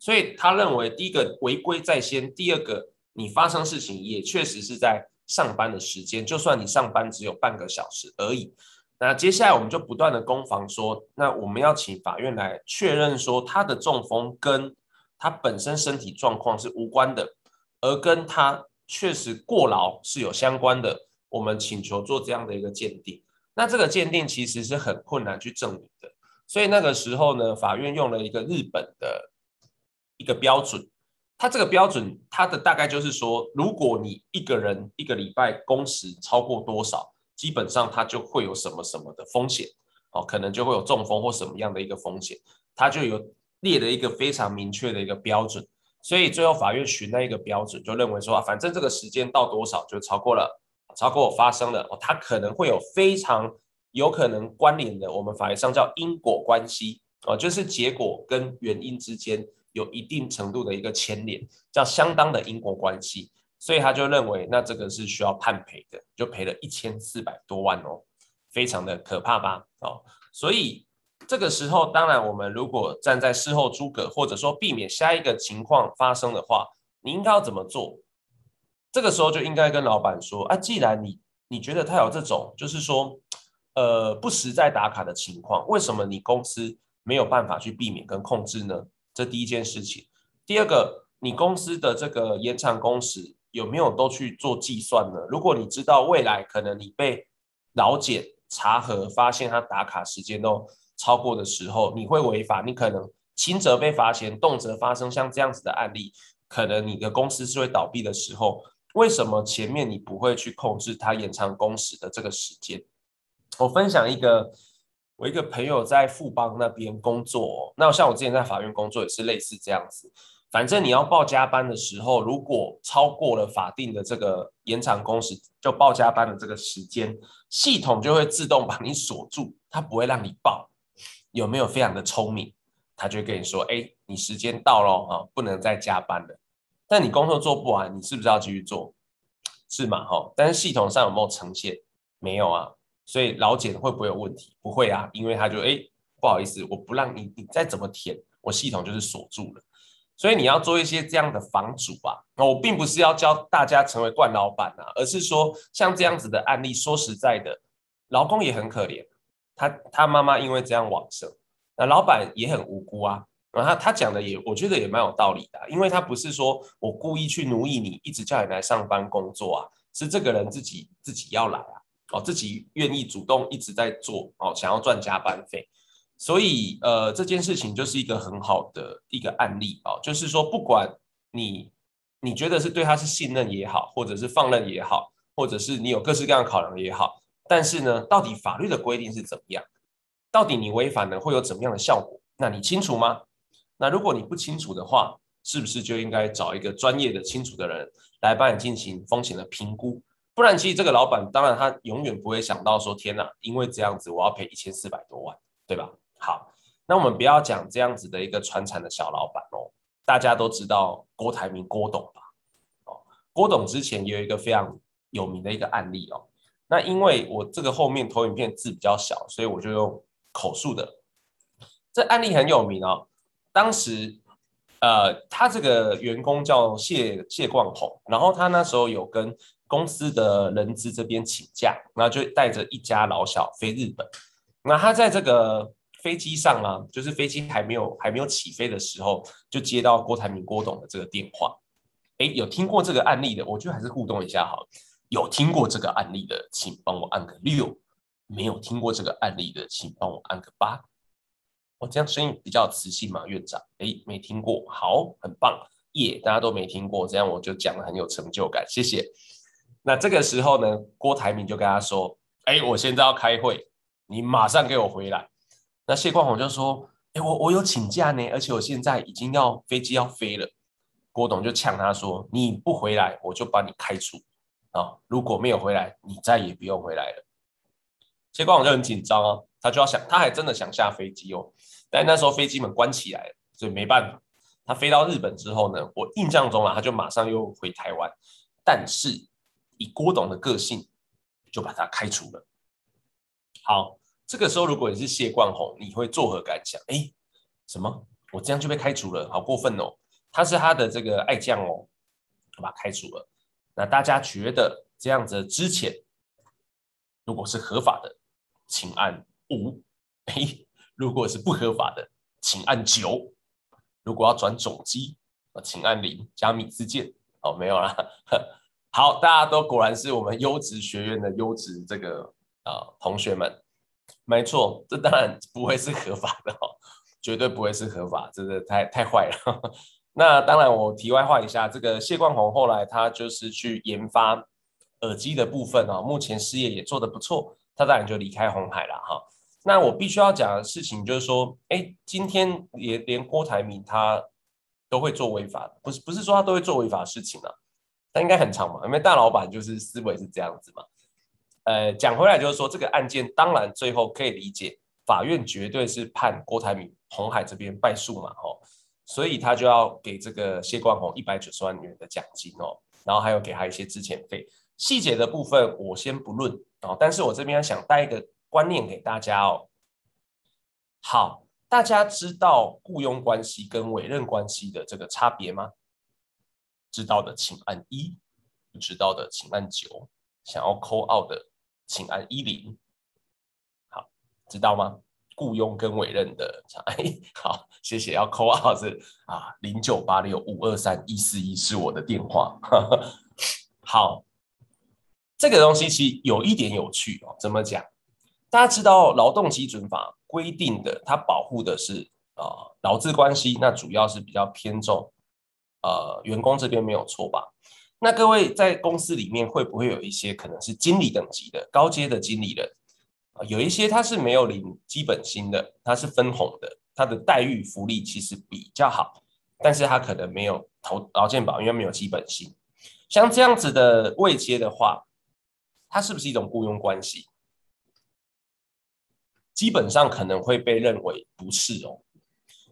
所以他认为，第一个违规在先，第二个你发生事情也确实是在上班的时间，就算你上班只有半个小时而已。那接下来我们就不断的攻防说，那我们要请法院来确认说，他的中风跟他本身身体状况是无关的，而跟他确实过劳是有相关的。我们请求做这样的一个鉴定，那这个鉴定其实是很困难去证明的。所以那个时候呢，法院用了一个日本的。一个标准，它这个标准，它的大概就是说，如果你一个人一个礼拜工时超过多少，基本上它就会有什么什么的风险，哦，可能就会有中风或什么样的一个风险，它就有列了一个非常明确的一个标准，所以最后法院循那一个标准，就认为说啊，反正这个时间到多少就超过了，超过发生了，哦，它可能会有非常有可能关联的，我们法律上叫因果关系，哦，就是结果跟原因之间。有一定程度的一个牵连，叫相当的因果关系，所以他就认为那这个是需要判赔的，就赔了一千四百多万哦，非常的可怕吧？哦，所以这个时候，当然我们如果站在事后诸葛，或者说避免下一个情况发生的话，你应该要怎么做？这个时候就应该跟老板说啊，既然你你觉得他有这种就是说呃不实在打卡的情况，为什么你公司没有办法去避免跟控制呢？这第一件事情，第二个，你公司的这个延长工时有没有都去做计算呢？如果你知道未来可能你被劳检查核发现他打卡时间都超过的时候，你会违法，你可能轻则被罚钱，动辄发生像这样子的案例，可能你的公司是会倒闭的时候，为什么前面你不会去控制他延长工时的这个时间？我分享一个。我一个朋友在富邦那边工作，那像我之前在法院工作也是类似这样子。反正你要报加班的时候，如果超过了法定的这个延长工时，就报加班的这个时间，系统就会自动把你锁住，它不会让你报。有没有非常的聪明？他就会跟你说：“哎，你时间到了啊，不能再加班了。”但你工作做不完，你是不是要继续做？是嘛？哈，但是系统上有没有呈现？没有啊。所以老茧会不会有问题？不会啊，因为他就哎，不好意思，我不让你，你再怎么填，我系统就是锁住了。所以你要做一些这样的防阻啊。那我并不是要教大家成为惯老板啊，而是说像这样子的案例，说实在的，劳工也很可怜，他他妈妈因为这样往生，那老板也很无辜啊。然后他他讲的也，我觉得也蛮有道理的，因为他不是说我故意去奴役你，一直叫你来上班工作啊，是这个人自己自己要来啊。哦，自己愿意主动一直在做哦，想要赚加班费，所以呃这件事情就是一个很好的一个案例哦，就是说不管你你觉得是对他是信任也好，或者是放任也好，或者是你有各式各样的考量也好，但是呢，到底法律的规定是怎么样？到底你违反了会有怎么样的效果？那你清楚吗？那如果你不清楚的话，是不是就应该找一个专业的、清楚的人来帮你进行风险的评估？不然，其实这个老板当然他永远不会想到说：“天哪，因为这样子我要赔一千四百多万，对吧？”好，那我们不要讲这样子的一个传产的小老板哦。大家都知道郭台铭郭董吧？哦，郭董之前也有一个非常有名的一个案例哦。那因为我这个后面投影片字比较小，所以我就用口述的。这案例很有名哦，当时。呃，他这个员工叫谢谢冠宏，然后他那时候有跟公司的人资这边请假，然后就带着一家老小飞日本。那他在这个飞机上啊，就是飞机还没有还没有起飞的时候，就接到郭台铭郭董的这个电话。哎，有听过这个案例的，我觉得还是互动一下好。有听过这个案例的，请帮我按个六；没有听过这个案例的，请帮我按个八。我这样声音比较磁性嘛，院长？哎，没听过，好，很棒，耶，大家都没听过，这样我就讲得很有成就感，谢谢。那这个时候呢，郭台铭就跟他说：“哎，我现在要开会，你马上给我回来。”那谢冠宏就说：“哎，我我有请假呢，而且我现在已经要飞机要飞了。”郭董就呛他说：“你不回来，我就把你开除啊！如果没有回来，你再也不用回来了。”谢冠宏就很紧张啊。他就要想，他还真的想下飞机哦，但那时候飞机门关起来了，所以没办法。他飞到日本之后呢，我印象中啊，他就马上又回台湾，但是以郭董的个性，就把他开除了。好，这个时候如果你是谢冠宏，你会作何感想？哎，什么？我这样就被开除了，好过分哦！他是他的这个爱将哦，我把他开除了。那大家觉得这样子之前，如果是合法的，请按。五，哎，如果是不合法的，请按九；如果要转总机，请按零加米字键。哦，没有啦。好，大家都果然是我们优质学院的优质这个啊、同学们。没错，这当然不会是合法的哦，绝对不会是合法，真的太太坏了。那当然，我题外话一下，这个谢冠宏后来他就是去研发耳机的部分啊、哦，目前事业也做得不错，他当然就离开红海了哈。那我必须要讲的事情就是说，哎，今天连连郭台铭他都会做违法，不是不是说他都会做违法事情啊，他应该很长嘛，因为大老板就是思维是这样子嘛。呃，讲回来就是说，这个案件当然最后可以理解，法院绝对是判郭台铭鸿海这边败诉嘛，吼，所以他就要给这个谢冠宏一百九十万元的奖金哦，然后还有给他一些资遣费，细节的部分我先不论哦，但是我这边想带一个。观念给大家哦，好，大家知道雇佣关系跟委任关系的这个差别吗？知道的请按一，不知道的请按九，想要 call out 的请按一零。好，知道吗？雇佣跟委任的，好，谢谢。要 call out 是啊，零九八六五二三一四一是我的电话。好，这个东西其实有一点有趣哦，怎么讲？大家知道劳动基准法规定的，它保护的是啊劳资关系，那主要是比较偏重呃员工这边没有错吧？那各位在公司里面会不会有一些可能是经理等级的高阶的经理人啊？有一些他是没有领基本薪的，他是分红的，他的待遇福利其实比较好，但是他可能没有投劳健保，因为没有基本薪。像这样子的位阶的话，它是不是一种雇佣关系？基本上可能会被认为不是哦，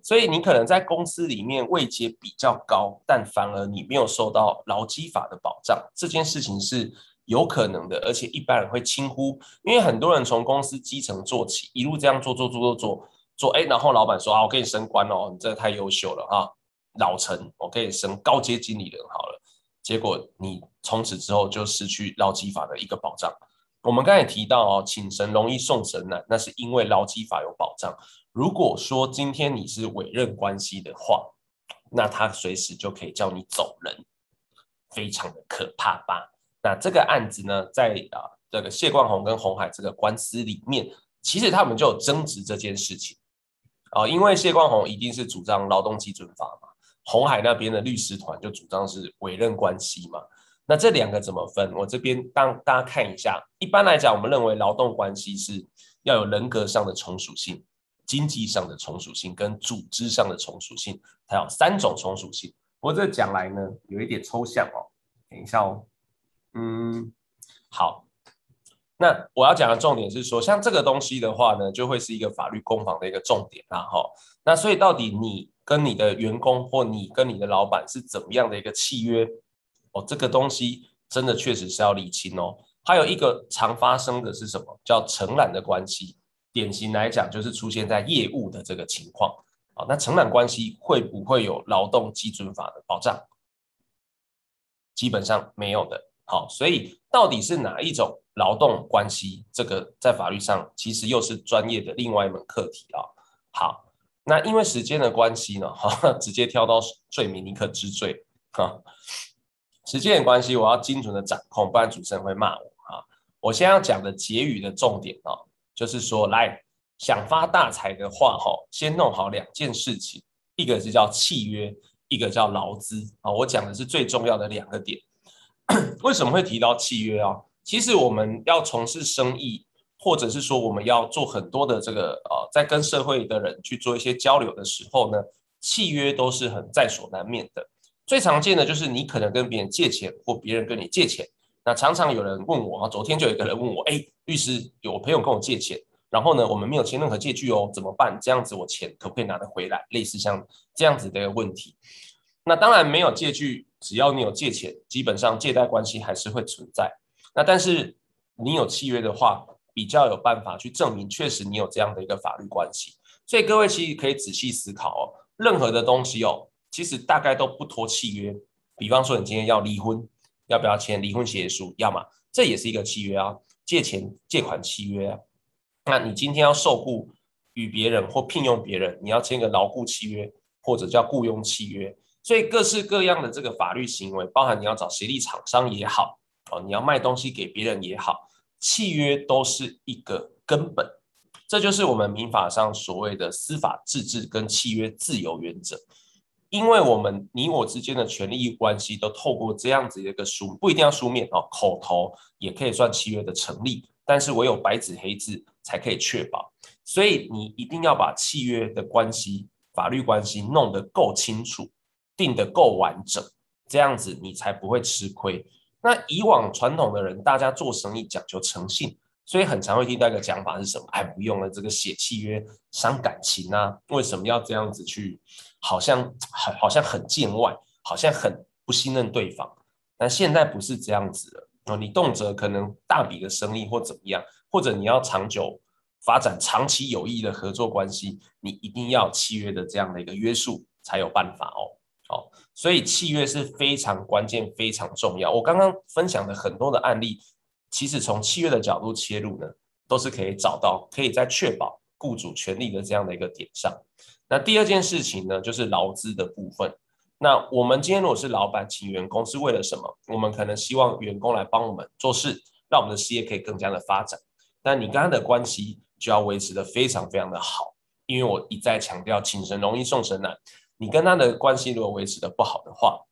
所以你可能在公司里面位阶比较高，但反而你没有受到劳基法的保障，这件事情是有可能的，而且一般人会轻忽，因为很多人从公司基层做起，一路这样做做做做做做，哎，然后老板说啊，我给你升官哦，你这太优秀了啊，老陈，我给你升高阶经理人好了，结果你从此之后就失去劳基法的一个保障。我们刚才提到哦，请神容易送神难，那是因为劳基法有保障。如果说今天你是委任关系的话，那他随时就可以叫你走人，非常的可怕吧？那这个案子呢，在啊这个谢冠宏跟鸿海这个官司里面，其实他们就有争执这件事情啊，因为谢冠宏一定是主张劳动基准法嘛，鸿海那边的律师团就主张是委任关系嘛。那这两个怎么分？我这边当大家看一下。一般来讲，我们认为劳动关系是要有人格上的从属性，经济上的从属性跟组织上的从属性，它有三种从属性。不过这讲来呢，有一点抽象哦。等一下哦，嗯，好。那我要讲的重点是说，像这个东西的话呢，就会是一个法律攻防的一个重点啦，哈。那所以到底你跟你的员工或你跟你的老板是怎么样的一个契约？哦，这个东西真的确实是要理清哦。还有一个常发生的是什么？叫承揽的关系。典型来讲，就是出现在业务的这个情况。啊，那承揽关系会不会有劳动基准法的保障？基本上没有的。好，所以到底是哪一种？劳动关系这个在法律上其实又是专业的另外一门课题啊。好，那因为时间的关系呢，哈，直接跳到罪名，你可知罪哈。时间的关系，我要精准的掌控，不然主持人会骂我啊。我先要讲的结语的重点啊，就是说，来想发大财的话，哈，先弄好两件事情，一个是叫契约，一个叫劳资啊。我讲的是最重要的两个点。为什么会提到契约啊？其实我们要从事生意，或者是说我们要做很多的这个呃，在跟社会的人去做一些交流的时候呢，契约都是很在所难免的。最常见的就是你可能跟别人借钱，或别人跟你借钱。那常常有人问我啊，昨天就有一个人问我，哎，律师，有朋友跟我借钱，然后呢，我们没有签任何借据哦，怎么办？这样子我钱可不可以拿得回来？类似像这样子的问题。那当然没有借据，只要你有借钱，基本上借贷关系还是会存在。那但是你有契约的话，比较有办法去证明确实你有这样的一个法律关系。所以各位其实可以仔细思考哦，任何的东西哦，其实大概都不脱契约。比方说你今天要离婚，要不要签离婚协议书？要嘛，这也是一个契约啊。借钱借款契约啊。那你今天要受雇与别人或聘用别人，你要签个劳雇契约或者叫雇佣契约。所以各式各样的这个法律行为，包含你要找协力厂商也好。哦，你要卖东西给别人也好，契约都是一个根本，这就是我们民法上所谓的司法自治跟契约自由原则。因为我们你我之间的权利关系都透过这样子一个书，不一定要书面哦，口头也可以算契约的成立，但是唯有白纸黑字才可以确保。所以你一定要把契约的关系、法律关系弄得够清楚，定得够完整，这样子你才不会吃亏。那以往传统的人，大家做生意讲究诚信，所以很常会听到一个讲法是什么？哎，不用了，这个写契约伤感情啊，为什么要这样子去？好像很好像很见外，好像很不信任对方。但现在不是这样子了哦，你动辄可能大笔的生意或怎么样，或者你要长久发展长期有益的合作关系，你一定要契约的这样的一个约束才有办法哦。好，所以契约是非常关键、非常重要。我刚刚分享的很多的案例，其实从契约的角度切入呢，都是可以找到可以在确保雇主权利的这样的一个点上。那第二件事情呢，就是劳资的部分。那我们今天如果是老板请员工，是为了什么？我们可能希望员工来帮我们做事，让我们的事业可以更加的发展。但你跟他的关系就要维持得非常非常的好，因为我一再强调，请神容易送神难。你跟他的关系如果维持的不好的话，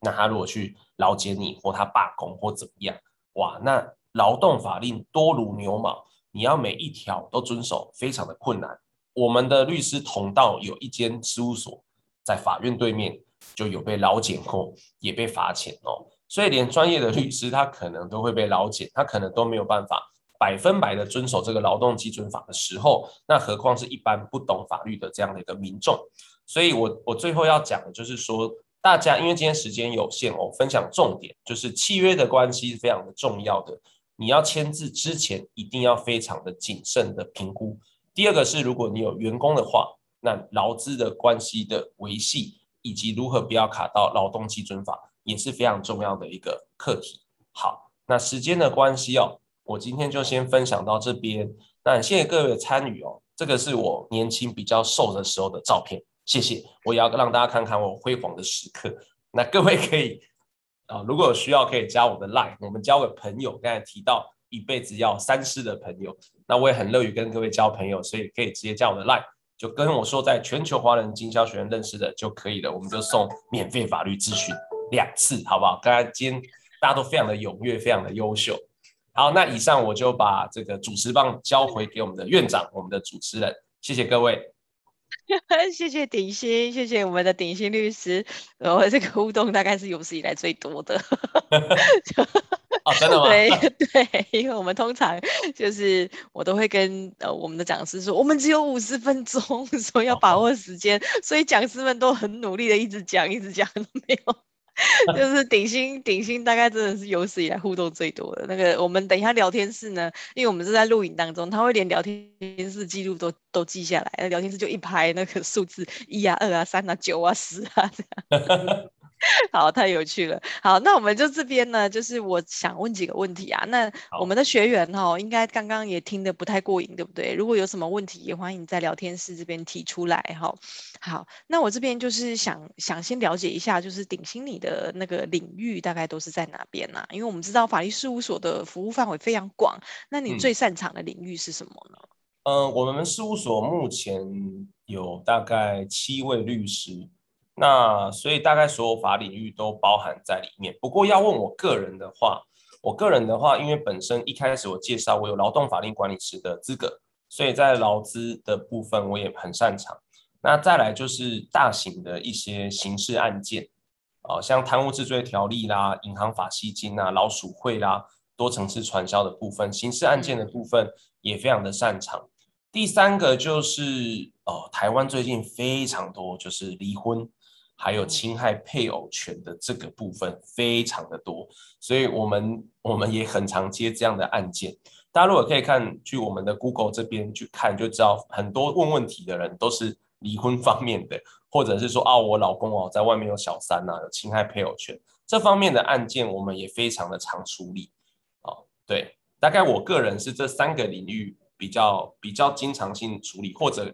那他如果去劳解你，或他罢工或怎么样，哇，那劳动法令多如牛毛，你要每一条都遵守，非常的困难。我们的律师同道有一间事务所在法院对面，就有被劳检过，也被罚钱哦。所以连专业的律师他可能都会被劳检，他可能都没有办法百分百的遵守这个劳动基准法的时候，那何况是一般不懂法律的这样的一个民众。所以我，我最后要讲的就是说，大家因为今天时间有限哦，分享重点就是契约的关系是非常的重要的。你要签字之前，一定要非常的谨慎的评估。第二个是，如果你有员工的话，那劳资的关系的维系，以及如何不要卡到劳动基准法，也是非常重要的一个课题。好，那时间的关系哦，我今天就先分享到这边。那谢谢各位的参与哦，这个是我年轻比较瘦的时候的照片。谢谢，我也要让大家看看我辉煌的时刻。那各位可以啊，如果有需要可以加我的 line，我们交个朋友。刚才提到一辈子要三思的朋友，那我也很乐于跟各位交朋友，所以可以直接加我的 line，就跟我说在全球华人经销学院认识的就可以了。我们就送免费法律咨询两次，好不好？刚才今天大家都非常的踊跃，非常的优秀。好，那以上我就把这个主持棒交回给我们的院长，我们的主持人。谢谢各位。谢谢鼎新，谢谢我们的鼎新律师，然后这个互动大概是有史以来最多的。哦，真的吗？对 对，因为我们通常就是我都会跟呃我们的讲师说，我们只有五十分钟，所以要把握时间，哦、所以讲师们都很努力的一直讲，一直讲都没有。就是顶薪顶薪大概真的是有史以来互动最多的那个。我们等一下聊天室呢，因为我们是在录影当中，他会连聊天室记录都都记下来，那聊天室就一排那个数字一啊、二啊、三啊、九啊、十啊这样。好，太有趣了。好，那我们就这边呢，就是我想问几个问题啊。那我们的学员哈、哦，应该刚刚也听得不太过瘾，对不对？如果有什么问题，也欢迎在聊天室这边提出来哈、哦。好，那我这边就是想想先了解一下，就是鼎新你的那个领域大概都是在哪边呢、啊？因为我们知道法律事务所的服务范围非常广，那你最擅长的领域是什么呢？嗯，呃、我们事务所目前有大概七位律师。那所以大概所有法领域都包含在里面。不过要问我个人的话，我个人的话，因为本身一开始我介绍我有劳动法令管理师的资格，所以在劳资的部分我也很擅长。那再来就是大型的一些刑事案件，啊，像贪污治罪条例啦、银行法吸金啊、老鼠会啦、多层次传销的部分，刑事案件的部分也非常的擅长。第三个就是哦，台湾最近非常多就是离婚。还有侵害配偶权的这个部分非常的多，所以我们我们也很常接这样的案件。大家如果可以看去我们的 Google 这边去看，就知道很多问问题的人都是离婚方面的，或者是说啊，我老公哦在外面有小三呐，有侵害配偶权这方面的案件，我们也非常的常处理。哦，对，大概我个人是这三个领域比较比较经常性处理，或者。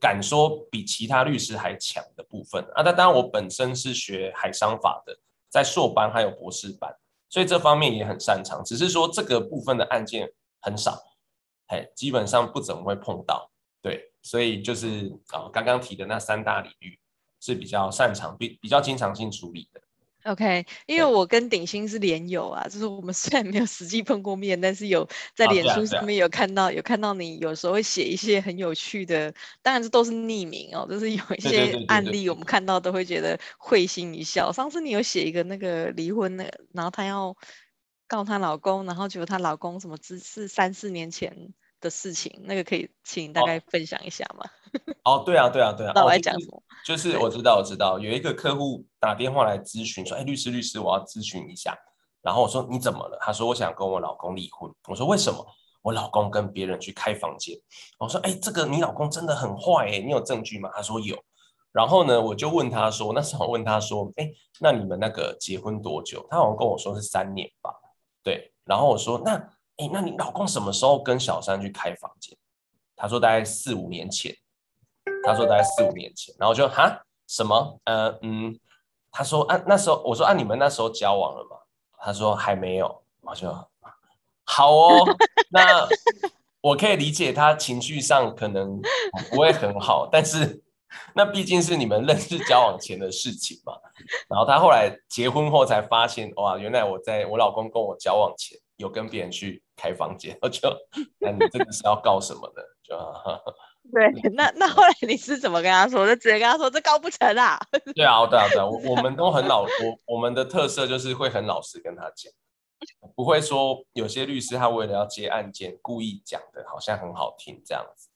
敢说比其他律师还强的部分啊，那当然我本身是学海商法的，在硕班还有博士班，所以这方面也很擅长。只是说这个部分的案件很少，嘿，基本上不怎么会碰到。对，所以就是啊，刚刚提的那三大领域是比较擅长、比比较经常性处理的。OK，因为我跟鼎新是连友啊，就是我们虽然没有实际碰过面，但是有在脸书上面有看到，有看到你有时候会写一些很有趣的，当然这都是匿名哦，就是有一些案例我们看到都会觉得会心一笑。上次你有写一个那个离婚的，然后她要告她老公，然后结果她老公什么只是三四年前的事情，那个可以请大概分享一下吗？哦，对啊，对啊，对啊。那我来讲什么？就是我知道，我知道有一个客户打电话来咨询说：“哎，律师，律师，我要咨询一下。”然后我说：“你怎么了？”他说：“我想跟我老公离婚。”我说：“为什么？”我老公跟别人去开房间。我说：“哎，这个你老公真的很坏哎，你有证据吗？”他说有。然后呢，我就问他说：“那时候我问他说：‘哎，那你们那个结婚多久？’他好像跟我说是三年吧。对。然后我说：‘那哎，那你老公什么时候跟小三去开房间？’他说大概四五年前。他说大概四五年前，然后就哈什么呃嗯，他说啊那时候我说啊你们那时候交往了吗？他说还没有，我就好哦，那我可以理解他情绪上可能不会很好，但是那毕竟是你们认识交往前的事情嘛。然后他后来结婚后才发现哇，原来我在我老公跟我交往前有跟别人去开房间，我 就那你这个是要告什么的？就。对，那那后来你是怎么跟他说？就直接跟他说这告不成啊？对啊，对啊，对啊，我我们都很老，我我们的特色就是会很老实跟他讲，不会说有些律师他为了要接案件，故意讲的好像很好听这样子。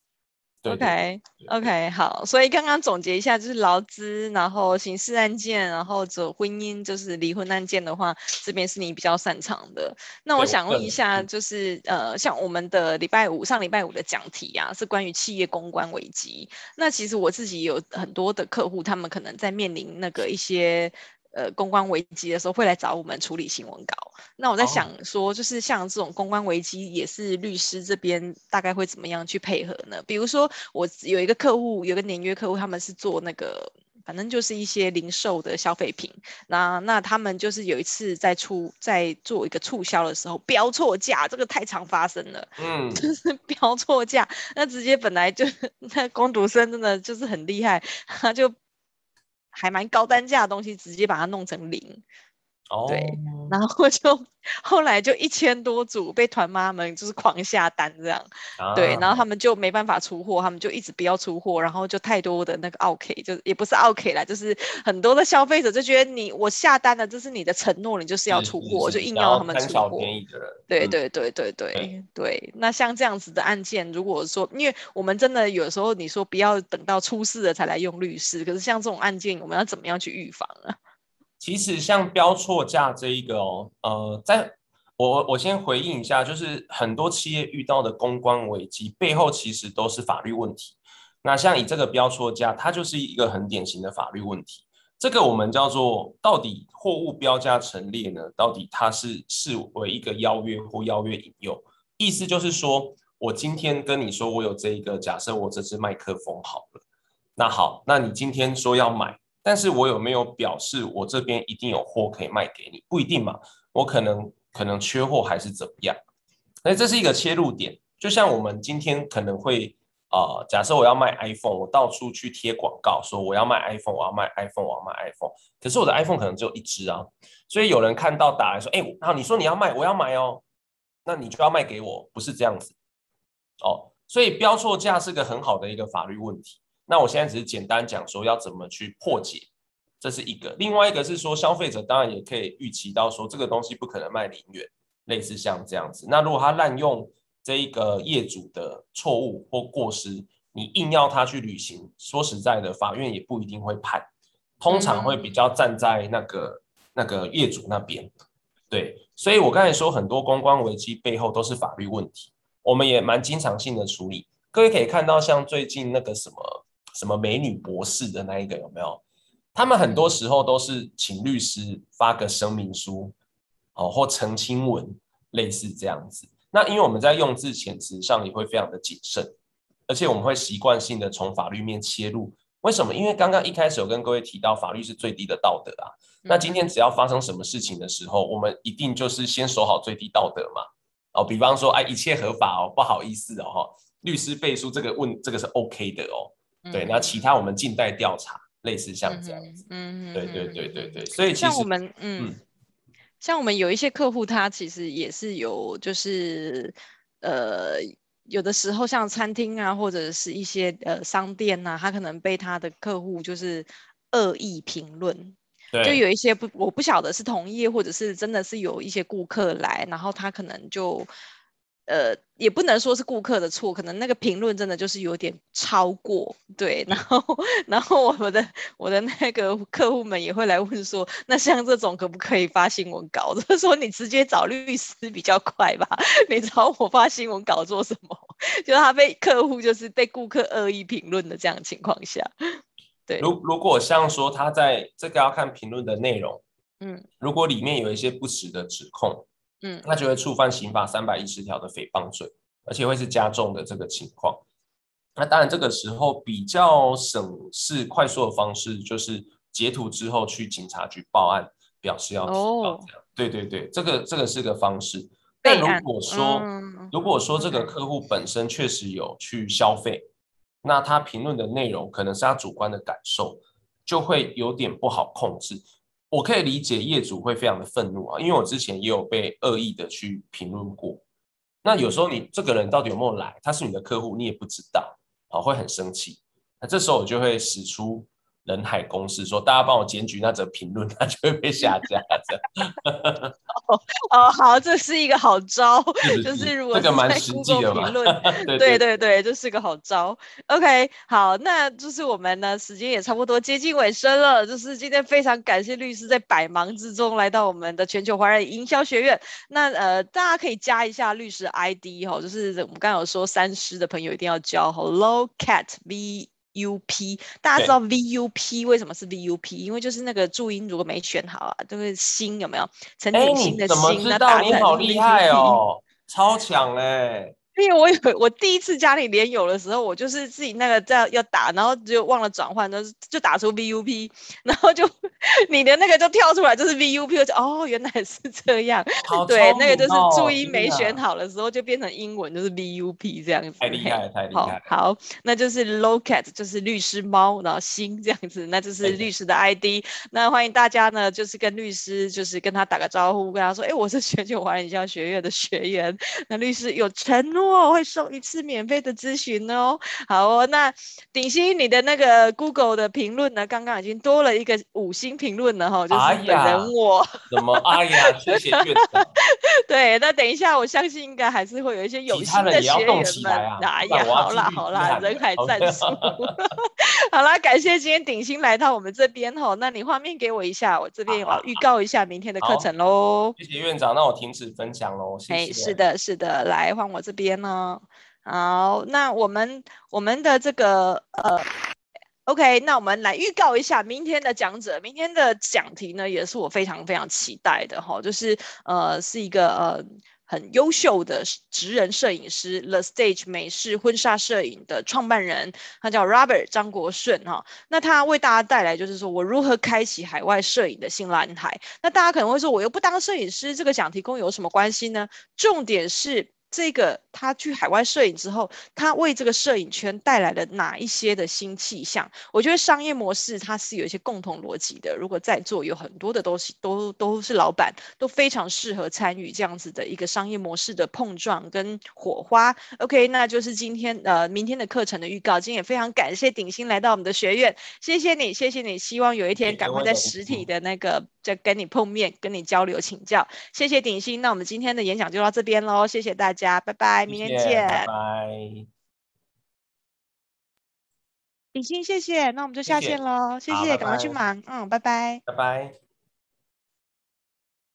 OK OK 好，所以刚刚总结一下，就是劳资，然后刑事案件，然后走婚姻，就是离婚案件的话，这边是你比较擅长的。那我想问一下，就是呃，像我们的礼拜五上礼拜五的讲题啊，是关于企业公关危机。那其实我自己有很多的客户，他们可能在面临那个一些。呃，公关危机的时候会来找我们处理新闻稿。那我在想说，就是像这种公关危机，也是律师这边大概会怎么样去配合呢？比如说，我有一个客户，有个年约客户，他们是做那个，反正就是一些零售的消费品。那那他们就是有一次在出在做一个促销的时候标错价，这个太常发生了。嗯，就是标错价，那直接本来就 那工读生真的就是很厉害，他就。还蛮高单价的东西，直接把它弄成零，哦，对，然后就后来就一千多组被团妈们就是狂下单这样，啊、对，然后他们就没办法出货，他们就一直不要出货，然后就太多的那个 OK，，就也不是 OK 啦，就是很多的消费者就觉得你我下单了，这是你的承诺，你就是要出货，就硬要他们出货。对对对对对、嗯、对，那像这样子的案件，如果说因为我们真的有时候你说不要等到出事了才来用律师，可是像这种案件，我们要怎么样去预防啊？其实像标错价这一个哦，呃，在我我先回应一下，就是很多企业遇到的公关危机背后其实都是法律问题。那像以这个标错价，它就是一个很典型的法律问题。这个我们叫做到底货物标价陈列呢？到底它是视为一个邀约或邀约引诱？意思就是说我今天跟你说我有这一个，假设我这支麦克风好了，那好，那你今天说要买。但是我有没有表示我这边一定有货可以卖给你？不一定嘛，我可能可能缺货还是怎么样？所以这是一个切入点。就像我们今天可能会呃，假设我要卖 iPhone，我到处去贴广告说我要卖 iPhone，我要卖 iPhone，我要卖 iPhone。可是我的 iPhone 可能只有一只啊，所以有人看到打来说，哎，好，你说你要卖，我要买哦，那你就要卖给我，不是这样子哦。所以标错价是个很好的一个法律问题。那我现在只是简单讲说要怎么去破解，这是一个。另外一个是说，消费者当然也可以预期到说，这个东西不可能卖零元，类似像这样子。那如果他滥用这一个业主的错误或过失，你硬要他去履行，说实在的，法院也不一定会判，通常会比较站在那个那个业主那边。对，所以我刚才说很多公关危机背后都是法律问题，我们也蛮经常性的处理。各位可以看到，像最近那个什么。什么美女博士的那一个有没有？他们很多时候都是请律师发个声明书，哦，或澄清文，类似这样子。那因为我们在用字遣词上也会非常的谨慎，而且我们会习惯性的从法律面切入。为什么？因为刚刚一开始有跟各位提到，法律是最低的道德啊。那今天只要发生什么事情的时候，我们一定就是先守好最低道德嘛。哦，比方说，哎，一切合法哦，不好意思哦，律师背书这个问这个是 OK 的哦。对，那其他我们静待调查，类似像这样子。嗯，对对对对对，所以其实像我们，嗯，像我们有一些客户，他其实也是有，就是呃，有的时候像餐厅啊，或者是一些呃商店呐、啊，他可能被他的客户就是恶意评论，对，就有一些不，我不晓得是同业，或者是真的是有一些顾客来，然后他可能就。呃，也不能说是顾客的错，可能那个评论真的就是有点超过，对，然后，然后我们的我的那个客户们也会来问说，那像这种可不可以发新闻稿？就是说你直接找律师比较快吧，你找我发新闻稿做什么？就是他被客户就是被顾客恶意评论的这样的情况下，对。如如果像说他在这个要看评论的内容，嗯，如果里面有一些不实的指控。嗯，那就会触犯刑法三百一十条的诽谤罪，而且会是加重的这个情况。那当然，这个时候比较省事、快速的方式，就是截图之后去警察局报案，表示要提报这样。哦、对对对，这个这个是个方式。但如果说、嗯、如果说这个客户本身确实有去消费，那他评论的内容可能是他主观的感受，就会有点不好控制。我可以理解业主会非常的愤怒啊，因为我之前也有被恶意的去评论过。那有时候你这个人到底有没有来，他是你的客户，你也不知道，啊，会很生气。那这时候我就会使出。人海公司说：“大家帮我检举那则评论，它就会被下架。哦 ”哦，好，这是一个好招，是是就是如果这个蛮实际的评论，对对对，这是个好招。OK，好，那就是我们呢，时间也差不多接近尾声了。就是今天非常感谢律师在百忙之中来到我们的全球华人营销学院。那呃，大家可以加一下律师 ID 哈，就是我们刚刚有说三师的朋友一定要交哈，Low Cat V。U P，大家知道 V U P 为什么是 V U P？因为就是那个注音如果没选好啊，就是心有没有？陈景新的心，那打你好厉害哦，超强嘞！因为我有 我第一次家里连友的时候，我就是自己那个在要打，然后就忘了转换，就就打出 VUP，然后就你的那个就跳出来就是 VUP，就哦原来是这样，哦、对，那个就是注音没选好的时候就变成英文就是 VUP 这样子，太厉害了太。厉害好，好，那就是 Lowcat 就是律师猫，然后星这样子，那就是律师的 ID，那欢迎大家呢就是跟律师就是跟他打个招呼，跟他说，哎，我是全球华人营销学院的学员，那律师有承诺。我会送一次免费的咨询哦。好哦，那鼎新你的那个 Google 的评论呢？刚刚已经多了一个五星评论了哈，就是本人我。怎么？哎呀，谢谢院长。对，那等一下，我相信应该还是会有一些有心的学员们。啊、哎呀，好啦好啦，人海战术。好啦，感谢今天鼎新来到我们这边哈。那你画面给我一下，我这边我预告一下明天的课程喽。谢谢院长，那我停止分享喽。哎，是的，是的，来换我这边。呢，好，那我们我们的这个呃，OK，那我们来预告一下明天的讲者，明天的讲题呢，也是我非常非常期待的哈，就是呃，是一个呃很优秀的职人摄影师，The Stage 美式婚纱摄影的创办人，他叫 Robert 张国顺哈，那他为大家带来就是说我如何开启海外摄影的新蓝海，那大家可能会说，我又不当摄影师，这个讲题跟我有什么关系呢？重点是。这个他去海外摄影之后，他为这个摄影圈带来了哪一些的新气象？我觉得商业模式它是有一些共同逻辑的。如果在座有很多的东西都都是老板，都非常适合参与这样子的一个商业模式的碰撞跟火花。OK，那就是今天呃明天的课程的预告。今天也非常感谢鼎新来到我们的学院，谢谢你，谢谢你。希望有一天赶快在实体的那个再跟你碰面，跟你交流请教。谢谢鼎新，那我们今天的演讲就到这边喽，谢谢大家。家，拜拜，明天见，拜拜。鼎新，谢谢，那我们就下线喽，谢谢，赶快去忙，嗯，拜拜，拜拜。